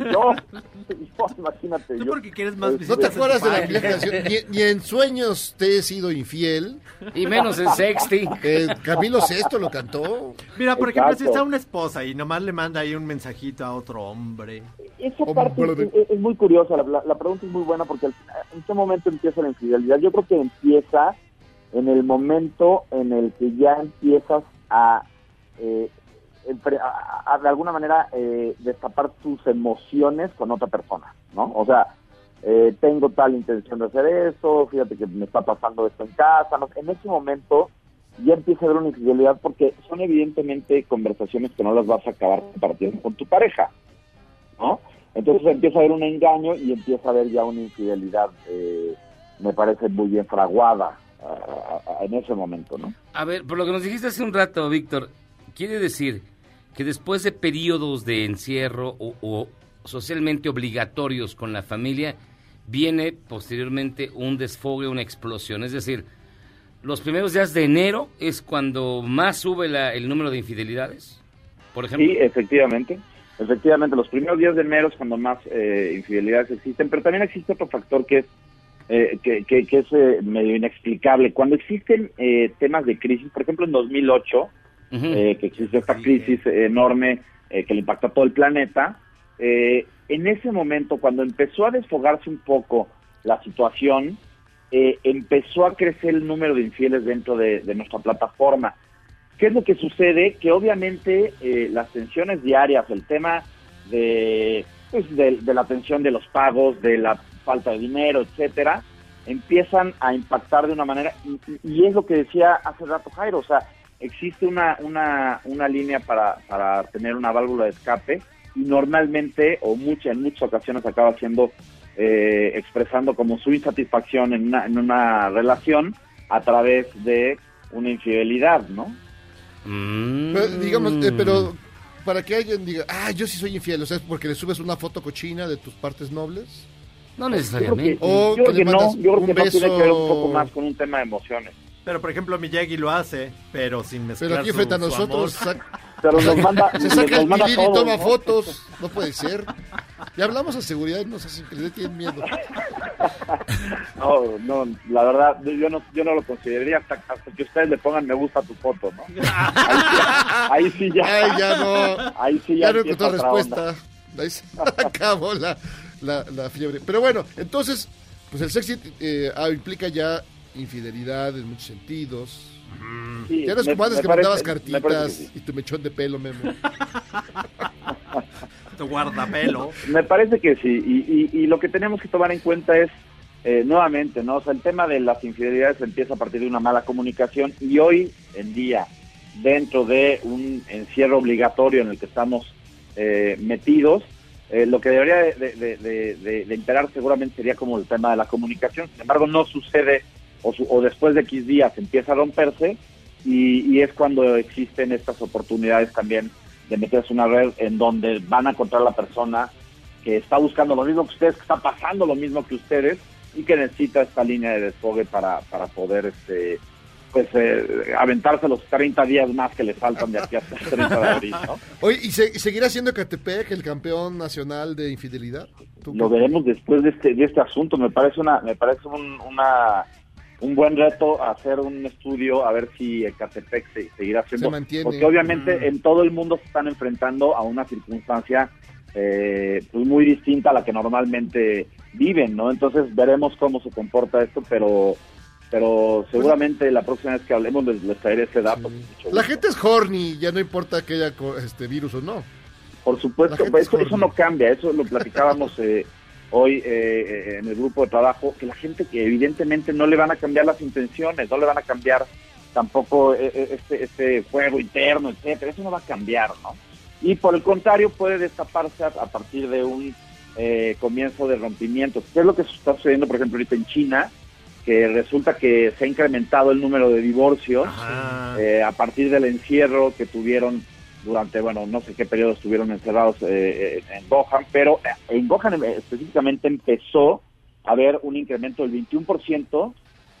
[LAUGHS] no, no, imagínate. Tú yo- porque quieres más este, ¿No te acuerdas de la vieja canción? Ni, ni en sueños te he sido infiel. Y menos en sexting. Eh, Camilo Sesto lo cantó. Mira, por ejemplo, si está una esposa y nomás le manda ahí un mensajito a otro hombre. Esa parte es, es- es muy curiosa, la, pregunta es muy buena porque al- ¿en qué momento empieza la infidelidad? Yo creo que empieza en el momento en el que ya empiezas a, eh, de alguna manera eh, destapar tus emociones con otra persona, ¿no? O sea, eh, tengo tal intención de hacer esto, fíjate que me está pasando esto en casa, ¿no? en ese momento ya empieza a haber una infidelidad porque son evidentemente conversaciones que no las vas a acabar compartiendo con tu pareja, ¿no? Entonces empieza a haber un engaño y empieza a haber ya una infidelidad, eh, me parece muy bien fraguada en ese momento, ¿no? A ver, por lo que nos dijiste hace un rato, Víctor, quiere decir que después de periodos de encierro o, socialmente obligatorios con la familia, viene posteriormente un desfogue, una explosión. Es decir, los primeros días de enero es cuando más sube la- el número de infidelidades, por ejemplo. Sí, efectivamente. Efectivamente, los primeros días de enero es cuando más eh, infidelidades existen, pero también existe otro factor que es eh, que, que- que es eh, medio inexplicable. Cuando existen eh, temas de crisis, por ejemplo en 2008, eh, que existe esta crisis enorme eh, que le impactó a todo el planeta, eh, en ese momento, cuando empezó a desfogarse un poco la situación, eh, empezó a crecer el número de infieles dentro de, de nuestra plataforma. ¿Qué es lo que sucede? Que obviamente eh, las tensiones diarias, el tema de, pues, de, de la tensión de los pagos, de la falta de dinero, etcétera, empiezan a impactar de una manera, y- y es lo que decía hace rato Jairo, o sea, existe una, una, una línea para, para tener una válvula de escape y normalmente, o mucha, en muchas ocasiones acaba siendo eh, expresando como su insatisfacción en una, en una relación a través de una infidelidad, ¿no? Pero, digamos, eh, pero para que alguien diga, ah, yo sí soy infiel, o sea, es porque le subes una foto cochina de tus partes nobles. No necesariamente. O yo creo que no, yo creo que no tiene que ver un poco más con un tema de emociones. Pero, por ejemplo, Miyagi lo hace, pero sin mezclar Pero aquí frente a nosotros, amor. sac- Pero nos manda- [LAUGHS] se saca nos el manda y toma ¿no? fotos. No puede ser. Ya hablamos de seguridad y nos hacen que le tienen miedo. No, no, la verdad, yo no, yo no lo consideraría hasta, hasta que ustedes le pongan me gusta a tu foto, ¿no? Ahí [LAUGHS] sí, ahí sí ya. Ay, ya no. Ahí sí ya, ya no encontró otra respuesta. onda. Ahí se [LAUGHS] acabó la, la, la fiebre. Pero bueno, entonces, pues el sexy eh, ah, implica ya infidelidad en muchos sentidos. Sí, ya no es me- como antes que parece- mandabas cartitas sí. y tu mechón de pelo, Memo. [LAUGHS] Tu guardapelo. Me parece que sí, y, y- y lo que tenemos que tomar en cuenta es, eh, nuevamente, ¿no? O sea, el tema de las infidelidades empieza a partir de una mala comunicación y hoy en día, dentro de un encierro obligatorio en el que estamos eh, metidos, eh, lo que debería de, de- de- de- de imperar seguramente sería como el tema de la comunicación. Sin embargo, no sucede o, su- o después de X días empieza a romperse y, y es cuando existen estas oportunidades también de meterse en una red en donde van a encontrar la persona que está buscando lo mismo que ustedes, que está pasando lo mismo que ustedes y que necesita esta línea de desfogue para, para poder este pues eh, aventarse los 30 días más que le faltan de aquí hasta el 30 de abril, ¿no? [LAUGHS] Oye, ¿y, se- seguirá siendo Catepec el campeón nacional de infidelidad? ¿Tú Lo veremos después de este, de este asunto. Me parece una, me parece un, una, un buen reto hacer un estudio a ver si Ecatepec se, seguirá siendo. Se mantiene. Porque obviamente Mm. en todo el mundo se están enfrentando a una circunstancia eh, pues muy distinta a la que normalmente viven, ¿no? Entonces veremos cómo se comporta esto, pero pero seguramente la próxima vez que hablemos les, les traeré ese dato. La gente es horny, ya no importa que haya este virus o no. Por supuesto, La gente es eso, eso no cambia, eso lo platicábamos [LAUGHS] eh, hoy eh, eh, en el grupo de trabajo, que la gente que evidentemente no le van a cambiar las intenciones, no le van a cambiar tampoco eh, eh, este, este fuego interno, etcétera, eso no va a cambiar, ¿no? Y por el contrario puede destaparse a, a partir de un eh, comienzo de rompimiento. ¿Qué es lo que está sucediendo, por ejemplo, ahorita en China? Que resulta que se ha incrementado el número de divorcios eh, a partir del encierro que tuvieron durante, bueno, no sé qué periodo estuvieron encerrados eh, en Gohan, pero eh, en Gohan eh, específicamente empezó a haber un incremento del 21%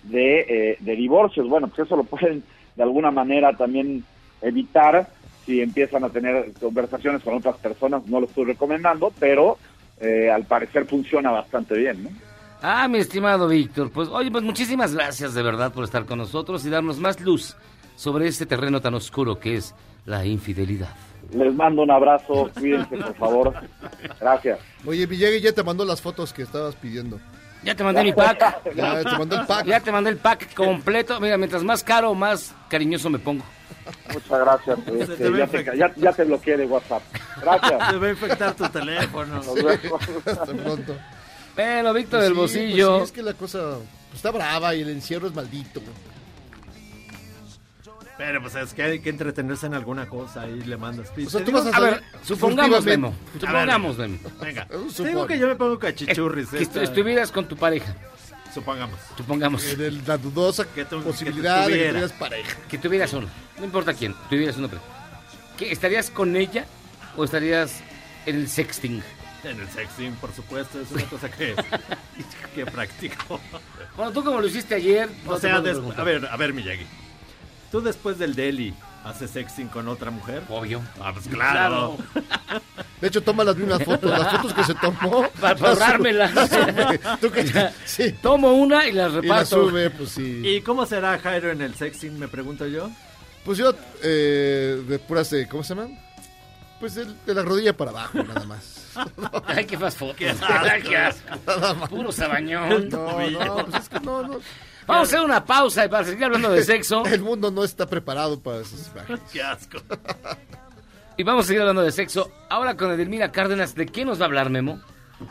de, eh, de divorcios. Bueno, pues eso lo [LAUGHS] pueden de alguna manera también evitar si empiezan a tener conversaciones con otras personas, no lo estoy recomendando, pero eh, al parecer funciona bastante bien, ¿no? Ah, mi estimado Víctor, pues oye, pues muchísimas gracias de verdad por estar con nosotros y darnos más luz sobre este terreno tan oscuro que es la infidelidad. Les mando un abrazo, [LAUGHS] cuídense por favor. Gracias. Oye, Villegui ya te mandó las fotos que estabas pidiendo. Ya te mandé mi pack. [LAUGHS] Ya te mandó el pack. Ya te mandé el pack completo. Mira, mientras más caro, más cariñoso me pongo. Muchas gracias. este, te ya, te, ya, ya te bloqueé de WhatsApp. Gracias. [LAUGHS] Se va a infectar tu teléfono. Vemos. Hasta pronto. Bueno, Víctor Pues del sí, Bolsillo. pues sí, es que la cosa pues, está brava y el encierro es maldito. Pero pues es que hay que entretenerse en alguna cosa y le mandas. O sea, tú digo- vas a A ver, supongamos. Memo. Supongamos, Memo. Venga. Te digo que yo me pongo cachichurris. Que esta- estu- estuvieras con tu pareja. [LAUGHS] Supongamos. Supongamos. En el- la dudosa Que tú- posibilidad que de que tuviera. tuvieras pareja. Que tuvieras uno. No importa quién. Tuvieras uno. ¿Qué, ¿Estarías con ella o estarías en el sexting? En el sexting, por supuesto, es una cosa que, [LAUGHS] que practico. Bueno, tú como lo hiciste ayer. no O sea, a ver, a ver, Miyagi. ¿Tú después del deli haces sexting con otra mujer? Obvio. Ah, pues claro. De hecho, toma las mismas fotos. Las fotos que se tomó. Para las sube- ahorrármelas. las [LAUGHS] sube. Tú que- sí. Tomo una y las Y la reparto. sube, pues sí. ¿Y cómo será Jairo en el sexting, me pregunto yo? Pues yo, eh, de puras, de- ¿cómo se llaman? Pues de, de la rodilla para abajo, nada más. [LAUGHS] Ay, qué más fotos. Qué Ay, qué asco. Nada más. Puro sabañón. No, no, pues es que no, no. Vamos a hacer una pausa y para seguir hablando de [LAUGHS] sexo. El mundo no está preparado para esas imágenes. Qué asco. [LAUGHS] Y vamos a seguir hablando de sexo. Ahora con Edelmira Cárdenas, ¿de qué nos va a hablar, Memo?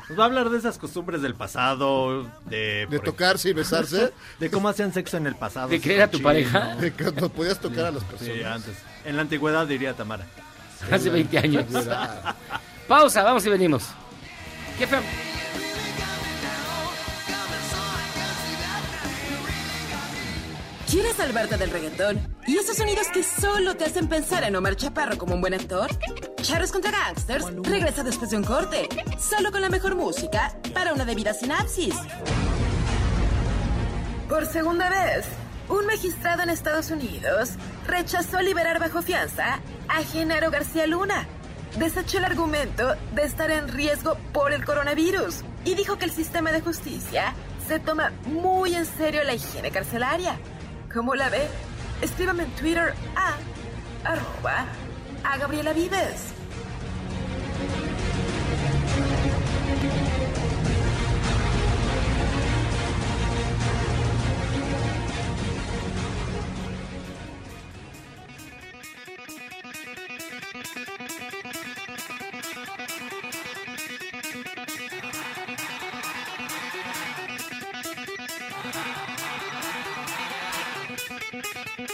Nos va a hablar de esas costumbres del pasado, de... De tocarse y besarse. De cómo hacían sexo en el pasado. ¿De así querer a tu pareja? De que no podías tocar a las Sí, personas. antes. En la antigüedad diría Tamara. [LAUGHS] Hace 20 años. Pausa, vamos y venimos. ¿Qué fue? ¿Quieres salvarte del reggaetón? ¿Y esos sonidos que solo te hacen pensar en Omar Chaparro como un buen actor? Charros contra Gangsters regresa después de un corte, solo con la mejor música para una debida sinapsis. Por segunda vez, un magistrado en Estados Unidos rechazó liberar bajo fianza a Genaro García Luna. Desechó el argumento de estar en riesgo por el coronavirus y dijo que el sistema de justicia se toma muy en serio la higiene carcelaria. ¿Cómo la ve? Escríbame en Twitter a arroba a Gabriela Vives.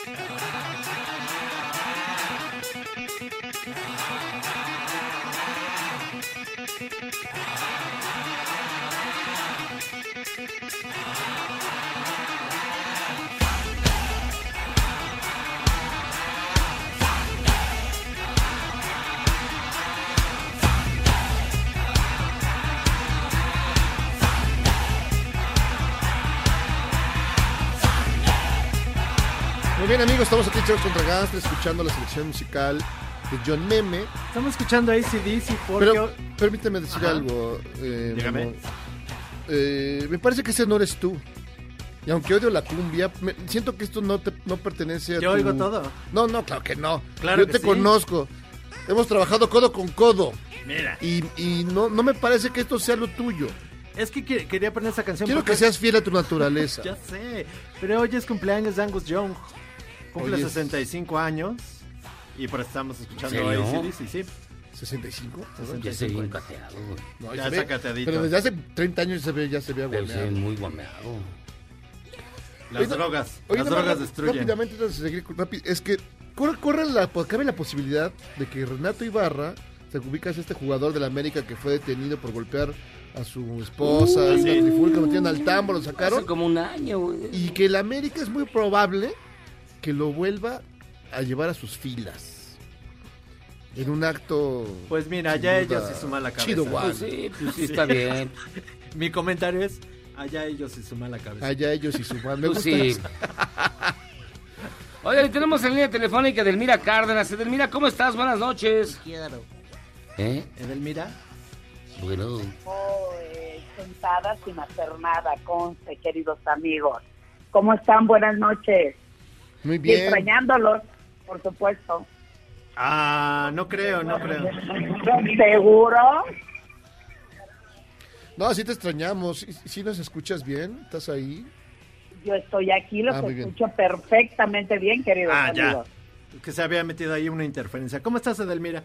Yeah. Bien, amigos, estamos aquí en Charros contra Gangsters escuchando la selección musical de John Meme. Estamos escuchando ACDC porque... Pero permíteme decir Ajá. algo. eh, Dígame. Eh, me parece que ese no eres tú. Y aunque odio la cumbia, me- siento que esto no te no pertenece a Yo tu- oigo todo. No, no, claro que no. Claro Yo que te sí. conozco. Hemos trabajado codo con codo. Mira, Y, y no, no me parece que esto sea lo tuyo. es que quería poner esa canción Quiero porque... que seas fiel a tu naturaleza. [LAUGHS] Ya sé, pero hoy es cumpleaños de Angus Young. Cumple Hoy es- 65 años y por eso estamos escuchando. ACDC, sí. ¿65? Ya se bien cateado, güey. No, Ya se ve- sacateadito. pero desde hace 30 años se ve, ya se ve Pero se ve aguameado. muy guameado. Las Oye, drogas, Oye, las drogas destruyen. Rápidamente, antes de seguir, rápido, es que corre, corre la, pues, cabe la posibilidad de que Renato Ibarra se ubica a este jugador del América que fue detenido por golpear a su esposa, en sí. una trifulca, lo metieron al tambo, lo sacaron. Hace como un año, güey. Y que el América es muy probable que lo vuelva a llevar a sus filas. En un acto. Pues mira, allá ellos y su mala cabeza. Chido, guau. Pues sí, pues sí, está bien. [LAUGHS] Mi comentario es, allá ellos y su mala cabeza. Allá ellos y su madre. Me Pues gusta. sí. [LAUGHS] Oye, tenemos en línea telefónica Edelmira Cárdenas. Edelmira, ¿cómo estás? Buenas noches. Quiero. ¿Eh? Edelmira. Bueno. eh, sentada sin hacer nada, conste, queridos amigos. ¿Cómo están? Buenas noches. Muy Y bien. extrañándolos, por supuesto. Ah, no creo, no creo. [LAUGHS] ¿Seguro? No, sí te extrañamos. ¿Sí, sí nos escuchas bien? ¿Estás ahí? Yo estoy aquí, los Ah, bien. escucho perfectamente bien, queridos Ah, ya. amigos. Que se había metido ahí una interferencia. ¿Cómo estás, Edelmira?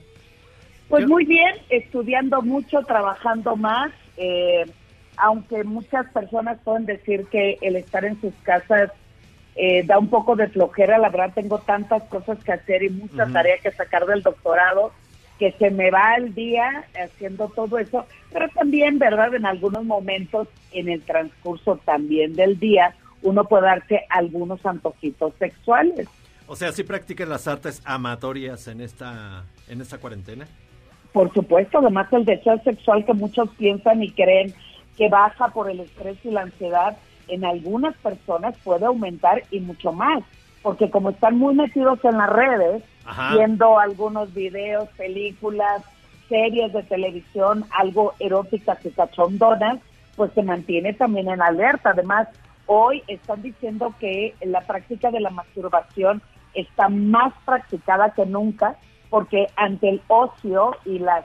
Pues muy bien, estudiando mucho, trabajando más, eh, aunque muchas personas pueden decir que el estar en sus casas eh, da un poco de flojera, la verdad tengo tantas cosas que hacer y mucha Ujú. tarea que sacar del doctorado que se me va el día haciendo todo eso, pero también, ¿verdad? En algunos momentos, en el transcurso también del día, uno puede darse algunos antojitos sexuales. O sea, ¿sí practicas las artes amatorias en esta, en esta cuarentena? Por supuesto, además el deseo sexual que muchos piensan y creen que baja por el estrés y la ansiedad, en algunas personas puede aumentar y mucho más, porque como están muy metidos en las redes, Ajá. viendo algunos videos, películas, series de televisión, algo eróticas y cachondonas, pues se mantiene también en alerta. Además, hoy están diciendo que la práctica de la masturbación está más practicada que nunca, porque ante el ocio y las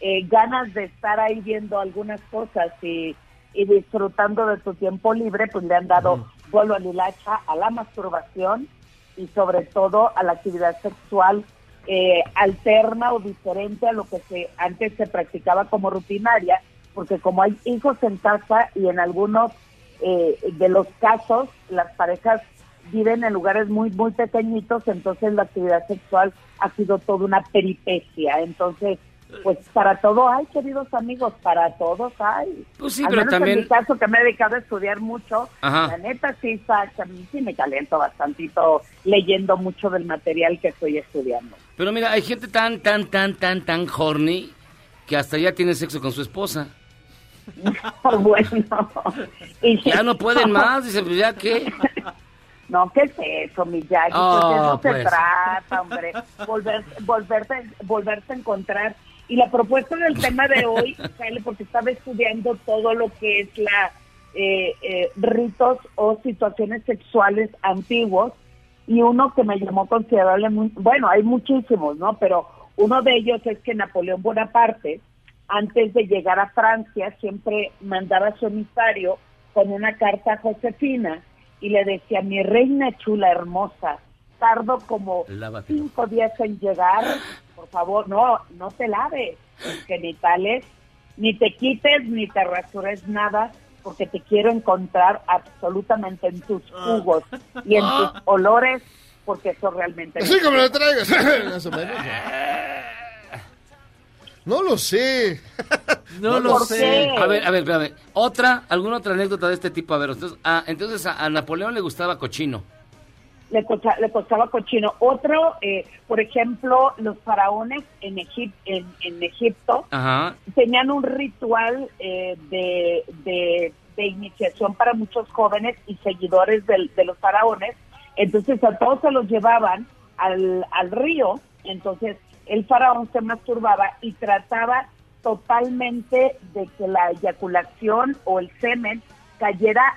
eh, ganas de estar ahí viendo algunas cosas y, y disfrutando de tu tiempo libre, pues le han dado vuelo al hilacha a la masturbación y sobre todo a la actividad sexual eh, alterna o diferente a lo que se antes se practicaba como rutinaria, porque como hay hijos en casa y en algunos eh, de los casos las parejas viven en lugares muy muy pequeñitos, entonces la actividad sexual ha sido toda una peripecia. Entonces, pues para todo hay, queridos amigos, para todos hay. Pues sí, Al pero menos también- en mi caso, que me he dedicado a estudiar mucho, Ajá. la neta sí, Sacha, sí me caliento bastantito leyendo mucho del material que estoy estudiando. Pero mira, hay gente tan, tan, tan, tan, tan horny que hasta ya tiene sexo con su esposa. [LAUGHS] bueno. Y- [LAUGHS] Ya no pueden más, dice, pues ya qué. [LAUGHS] No, ¿qué es eso, mi Jackie? Oh, pues de pues. eso se trata, hombre. Volver, volverte, volverte a encontrar. Y la propuesta del tema de hoy sale porque estaba estudiando todo lo que es la eh, eh, ritos o situaciones sexuales antiguos y uno que me llamó considerablemente, bueno, hay muchísimos, ¿no? Pero uno de ellos es que Napoleón Bonaparte, antes de llegar a Francia, siempre mandaba a su emisario con una carta a Josefina y le decía, mi reina chula hermosa, tardo como Lávatelo. cinco días en llegar, por favor, no, no te laves los genitales, ni te quites, ni te rasures nada, porque te quiero encontrar absolutamente en tus jugos y en tus olores, porque eso realmente... Así como lo traigas. Más o menos. No lo sé. No lo ¿Por sé. A ver, a ver, a ver. Otra, alguna otra anécdota de este tipo. A ver, entonces, ah, entonces a, a Napoleón le gustaba cochino. Le, costa- le costaba cochino. Otro, eh, por ejemplo, los faraones en, Egip- en, en Egipto Ajá. tenían un ritual eh, de, de, de iniciación para muchos jóvenes y seguidores del- de los faraones. Entonces a todos se los llevaban al, al río. Entonces el faraón se masturbaba y trataba totalmente de que la eyaculación o el semen cayera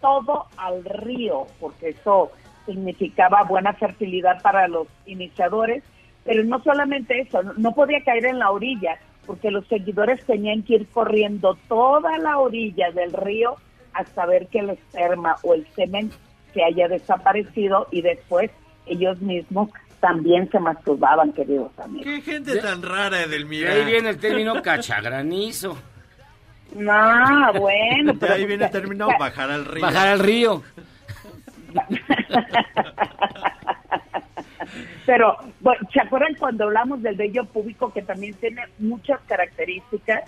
todo al río, porque eso significaba buena fertilidad para los iniciadores, pero no solamente eso, no, podía caer en la orilla, porque los seguidores tenían que ir corriendo toda la orilla del río hasta ver que el esperma o el semen se haya desaparecido y después ellos mismos también se masturbaban, queridos amigos. Qué gente tan rara, Edelmira. ahí viene el término cachagranizo. No, bueno. [LAUGHS] Pero- ahí viene el término bajar al río. Bajar al río. [LAUGHS] [LAUGHS] Pero, bueno, ¿se acuerdan cuando hablamos del vello público que también tiene muchas características?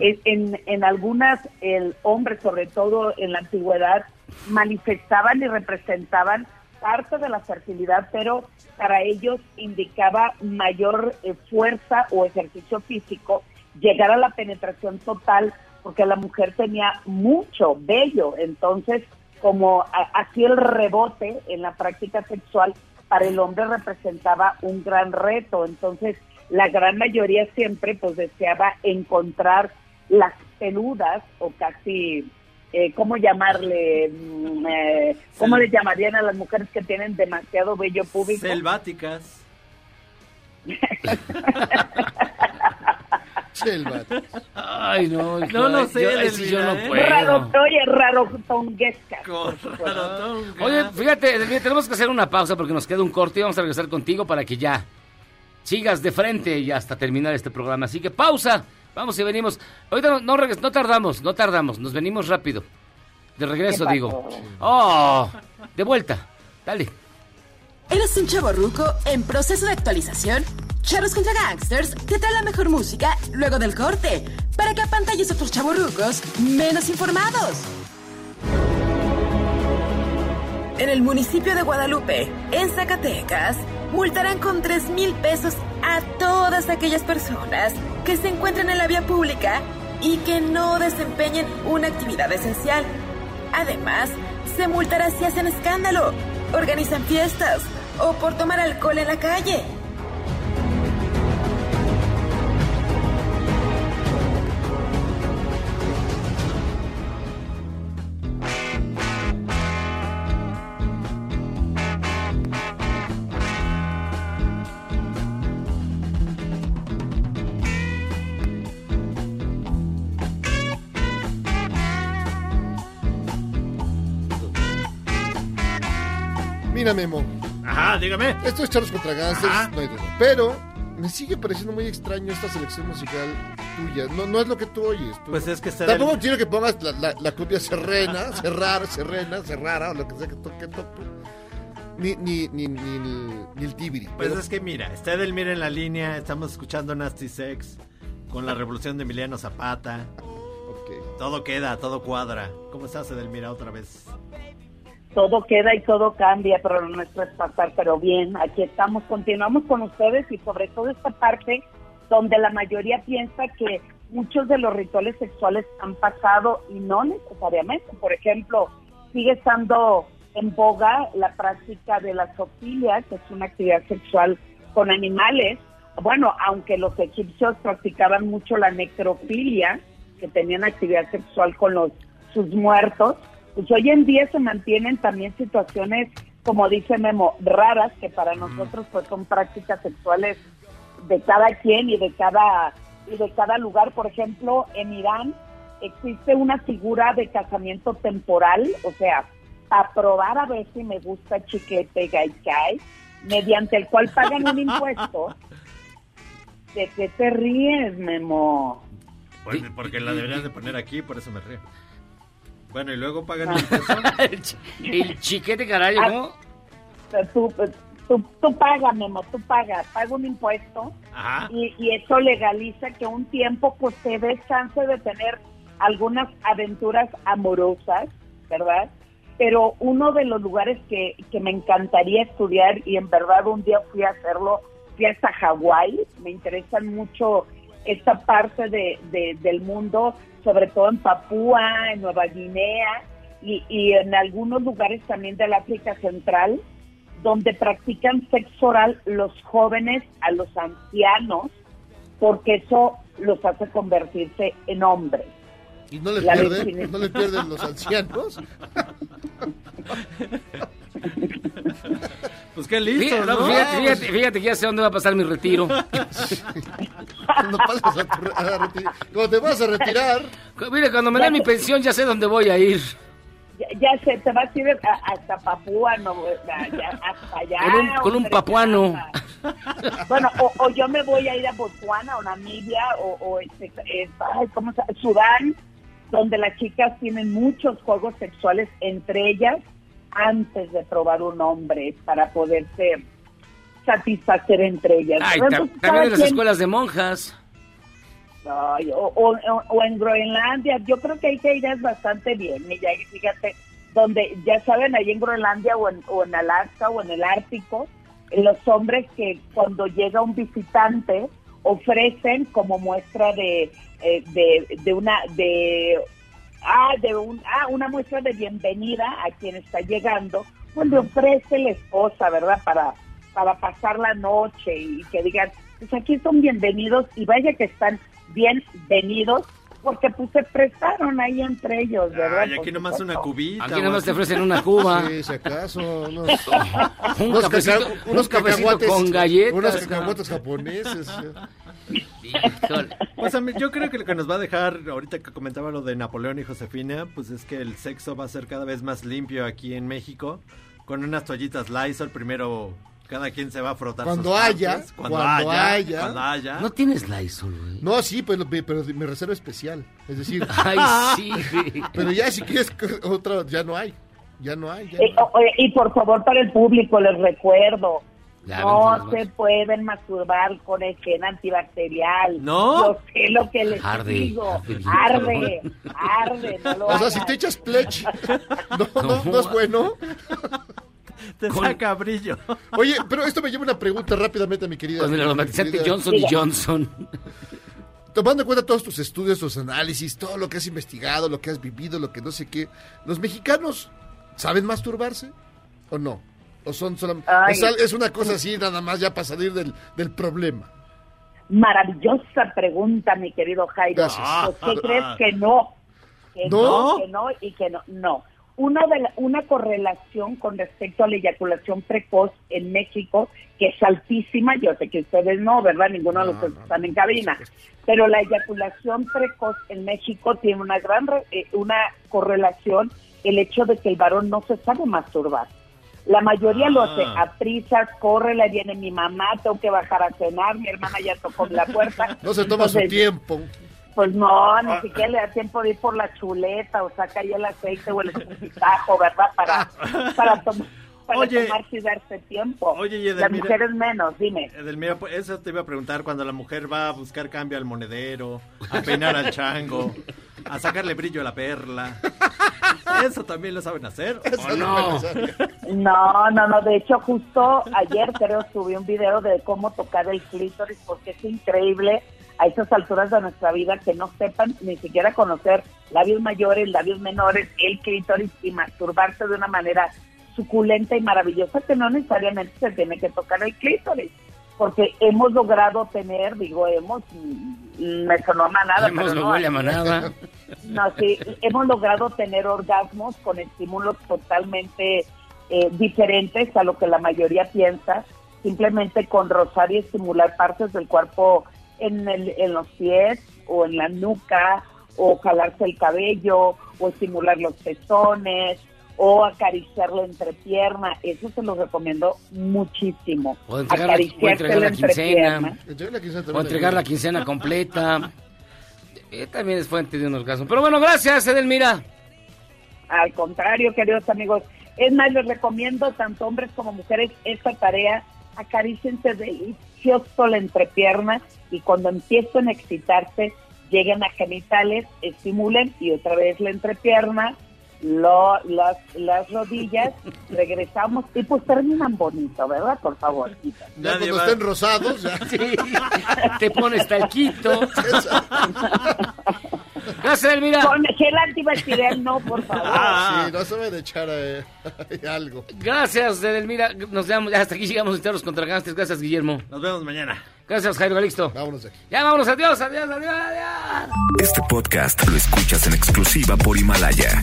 en, en, en algunas, el hombre, sobre todo en la antigüedad, manifestaban y representaban parte de la fertilidad, pero para ellos indicaba mayor eh, fuerza o ejercicio físico, llegar a la penetración total, porque la mujer tenía mucho vello, entonces como así el rebote en la práctica sexual para el hombre representaba un gran reto. Entonces, la gran mayoría siempre pues deseaba encontrar las peludas o casi, eh, ¿cómo llamarle? Mm, eh, ¿Cómo le llamarían a las mujeres que tienen demasiado vello público? Selváticas. [LAUGHS] Ay, no. No, no sé, Yo, sí, yo no ¿eh? puedo. Raro, oye, raro tonguesca. Oye, fíjate, tenemos que hacer una pausa porque nos queda un corte y vamos a regresar contigo para que ya sigas de frente y hasta terminar este programa. Así que pausa, vamos y venimos. Ahorita no, no, no tardamos, no tardamos, nos venimos rápido. De regreso, digo. Oh, de vuelta, dale. ¿Eres un chavo ruco en proceso de actualización? Charros contra Gangsters te trae la mejor música luego del corte para que apantalles a otros chavorrucos menos informados. En el municipio de Guadalupe, en Zacatecas, multarán con 3 mil pesos a todas aquellas personas que se encuentren en la vía pública y que no desempeñen una actividad esencial. Además, se multará si hacen escándalo, organizan fiestas o por tomar alcohol en la calle. Mira, Memo. Ajá, dígame. Esto es Charlos contra Gangsters, Ajá. no hay duda. Pero me sigue pareciendo muy extraño esta selección musical tuya. No, no es lo que tú oyes. Tú- Pues es que Tampoco quiero que pongas la, la, la copia serrena, cerrar, serrena, cerrara, o lo que sea que toque, toque. Ni, ni, ni, ni, el, ni el tibiri. Pues pero- es que mira, está Edelmira en la línea, estamos escuchando Nasty Sex con la revolución de Emiliano Zapata. Todo queda, todo cuadra. ¿Cómo estás, Edelmira, otra vez? Todo queda y todo cambia, pero lo nuestro es pasar, pero bien, aquí estamos, continuamos con ustedes y sobre todo esta parte donde la mayoría piensa que muchos de los rituales sexuales han pasado y no necesariamente. Por ejemplo, sigue estando en boga la práctica de la zoofilia, que es una actividad sexual con animales. Bueno, aunque los egipcios practicaban mucho la necrofilia, que tenían actividad sexual con los sus muertos, pues hoy en día se mantienen también situaciones, como dice Memo, raras, que para nosotros pues son prácticas sexuales de cada quien y de cada y de cada lugar. Por ejemplo, en Irán existe una figura de casamiento temporal, o sea, a probar a ver si me gusta chiquete gaikai, mediante el cual pagan un [LAUGHS] impuesto. ¿De qué te ríes, Memo? Pues, porque la deberías de poner aquí, por eso me río. Bueno, y luego pagan el peso. [LAUGHS] El chiquete, caray, Ah, ¿no? Tú, tú, tú pagas, Memo, tú pagas, paga un impuesto Ajá. y, y eso legaliza que un tiempo pues te des chance de tener algunas aventuras amorosas, ¿verdad? Pero uno de los lugares que, que me encantaría estudiar y en verdad un día fui a hacerlo, fui hasta Hawái, me interesan mucho esta parte de, de- del mundo, sobre todo en Papúa, en Nueva Guinea y, y en algunos lugares también del África Central, donde practican sexo oral los jóvenes a los ancianos, porque eso los hace convertirse en hombres. ¿Y no le La pierden? ¿No le pierden los ancianos? [LAUGHS] Pues qué listo, Fíjate, ¿no? fíjate, fíjate, fíjate que ya sé dónde va a pasar mi retiro. Cuando pasas a tu- a reti- cuando te vas a retirar. [LAUGHS] Mira, cuando me den mi pensión ya sé dónde voy a ir. Ya, ya se te vas a ir a- hasta Papúa, no, ya, hasta allá. Con un, con un hombre, papuano. Bueno, o, o yo me voy a ir a Botswana o Namibia o, o este, eh, ay, ¿cómo se- Sudán, donde las chicas tienen muchos juegos sexuales entre ellas antes de probar un hombre para poderse satisfacer entre ellas. Ay, entonces, también en las quien- escuelas de monjas. Ay, o, o- o en Groenlandia, yo creo que ahí te irás bastante bien, y fíjate, donde ya saben, ahí en Groenlandia o en, o en Alaska o en el Ártico, los hombres que cuando llega un visitante ofrecen como muestra de, eh, de, de una de ah de un ah una muestra de bienvenida a quien está llegando pues le ofrece la esposa, ¿verdad? Para, para pasar la noche y que digan, pues aquí son bienvenidos y vaya que están bienvenidos porque pues se prestaron ahí entre ellos, ¿verdad? Ay, aquí nomás una cubita. Aquí nomás te ofrecen una cuba. [LAUGHS] Sí, si acaso. Unos, [LAUGHS] Un unos cafecito- caca- un unos cafecito cacahuates. con galletas, Unos ¿no? cacahuates japoneses. [LAUGHS] Pues a mí- yo creo que lo que nos va a dejar, ahorita que comentaba lo de Napoleón y Josefina, pues es que el sexo va a ser cada vez más limpio aquí en México, con unas toallitas Lysol, primero cada quien se va a frotar Cuando sus haya, partes, cuando, cuando haya, haya. cuando haya. No tienes Lysol, güey. No, sí, pero, pero me reserva especial. Es decir, [LAUGHS] Ay, sí, pero ya si quieres otra, ya no hay. Ya no hay. Ya Eh, no hay. oye, y por favor, para el público, les recuerdo, Lávense no se pueden masturbar con el gen antibacterial. ¿No? Yo sé lo que les Arde, digo. arde bien, Arde, arde, no lo O sea, si te echas plech, [LAUGHS] no, no, no es bueno. [LAUGHS] Te saca brillo. Oye, pero esto me lleva a una pregunta rápidamente, mi querida. Con el aromatizante Johnson y Johnson. Tomando en cuenta todos tus estudios, tus análisis, todo lo que has investigado, lo que has vivido, lo que no sé qué, ¿los mexicanos saben masturbarse o no? ¿O son solamente... Ay. o sea, es una cosa así nada más ya para salir del, del problema? Maravillosa pregunta, mi querido Jairo. Gracias. Pues, ¿Qué crees que no? Que ¿No? no, que no y que no. No. Una, de la- una correlación con respecto a la eyaculación precoz en México, que es altísima, yo sé que ustedes no, ¿verdad? Ninguno de los que están en cabina. Pero la eyaculación precoz en México tiene una gran re- eh, una correlación el hecho de que el varón no se sabe masturbar. La mayoría lo hace Ah. a prisas, corre, le viene mi mamá, tengo que bajar a cenar, mi hermana ya tocó la puerta. [LAUGHS] No se toma su Entonces, tiempo. Pues no, ni siquiera le da tiempo de ir por la chuleta o saca ahí el aceite o el [LAUGHS] escupitajo, ¿verdad? Para, para, tom- para Oye. tomarse y darse tiempo. Oye, y Las Edelmira- mujeres menos, dime. Edelmira, pues, eso te iba a preguntar cuando la mujer va a buscar cambio al monedero, a peinar al chango, a sacarle brillo a la perla. ¿Eso también lo saben hacer o no? No, no, no. De hecho, justo ayer creo subí un video de cómo tocar el clítoris porque es increíble a estas alturas de nuestra vida que no sepan ni siquiera conocer labios mayores, labios menores, el clítoris y masturbarse de una manera suculenta y maravillosa que no necesariamente se tiene que tocar el clítoris. Porque hemos logrado tener, digo, hemos, mm, me sonó a manada. Hemos pero no no, huele a manada. no, sí, hemos logrado tener orgasmos con estímulos totalmente eh, diferentes a lo que la mayoría piensa, simplemente con rozar y estimular partes del cuerpo en, el, en los pies o en la nuca, o jalarse el cabello, o estimular los pezones, o acariciar la entrepierna. Eso se lo recomiendo muchísimo. O entregar la, o entregar la quincena. Entregar la quincena O entregar la quincena completa. [LAUGHS] Eh, también es fuente de unos casos. Pero bueno, gracias, Edelmira. Al contrario, queridos amigos. Es más, les recomiendo, tanto hombres como mujeres, esta tarea. Acaríciense delicioso la entrepierna y cuando empiecen a excitarse, lleguen a genitales, estimulen y otra vez la entrepierna, lo, las, las rodillas, [LAUGHS] regresamos y pues terminan bonito, ¿verdad? Por favor. Ya cuando estén rosados, ya. [LAUGHS] Te pones talquito. [LAUGHS] Gracias, Elmira. Con gel antibacterial no, por favor. Sí, no se van a echar eh, algo. Gracias, Edelmira. Nos vemos. Ya hasta aquí llegamos enteros contra Gangsters. Gracias, Guillermo. Nos vemos mañana. Gracias, Jairo Galixto. Vámonos de aquí. Ya vámonos. Adiós, adiós, adiós, adiós. Este podcast lo escuchas en exclusiva por Himalaya.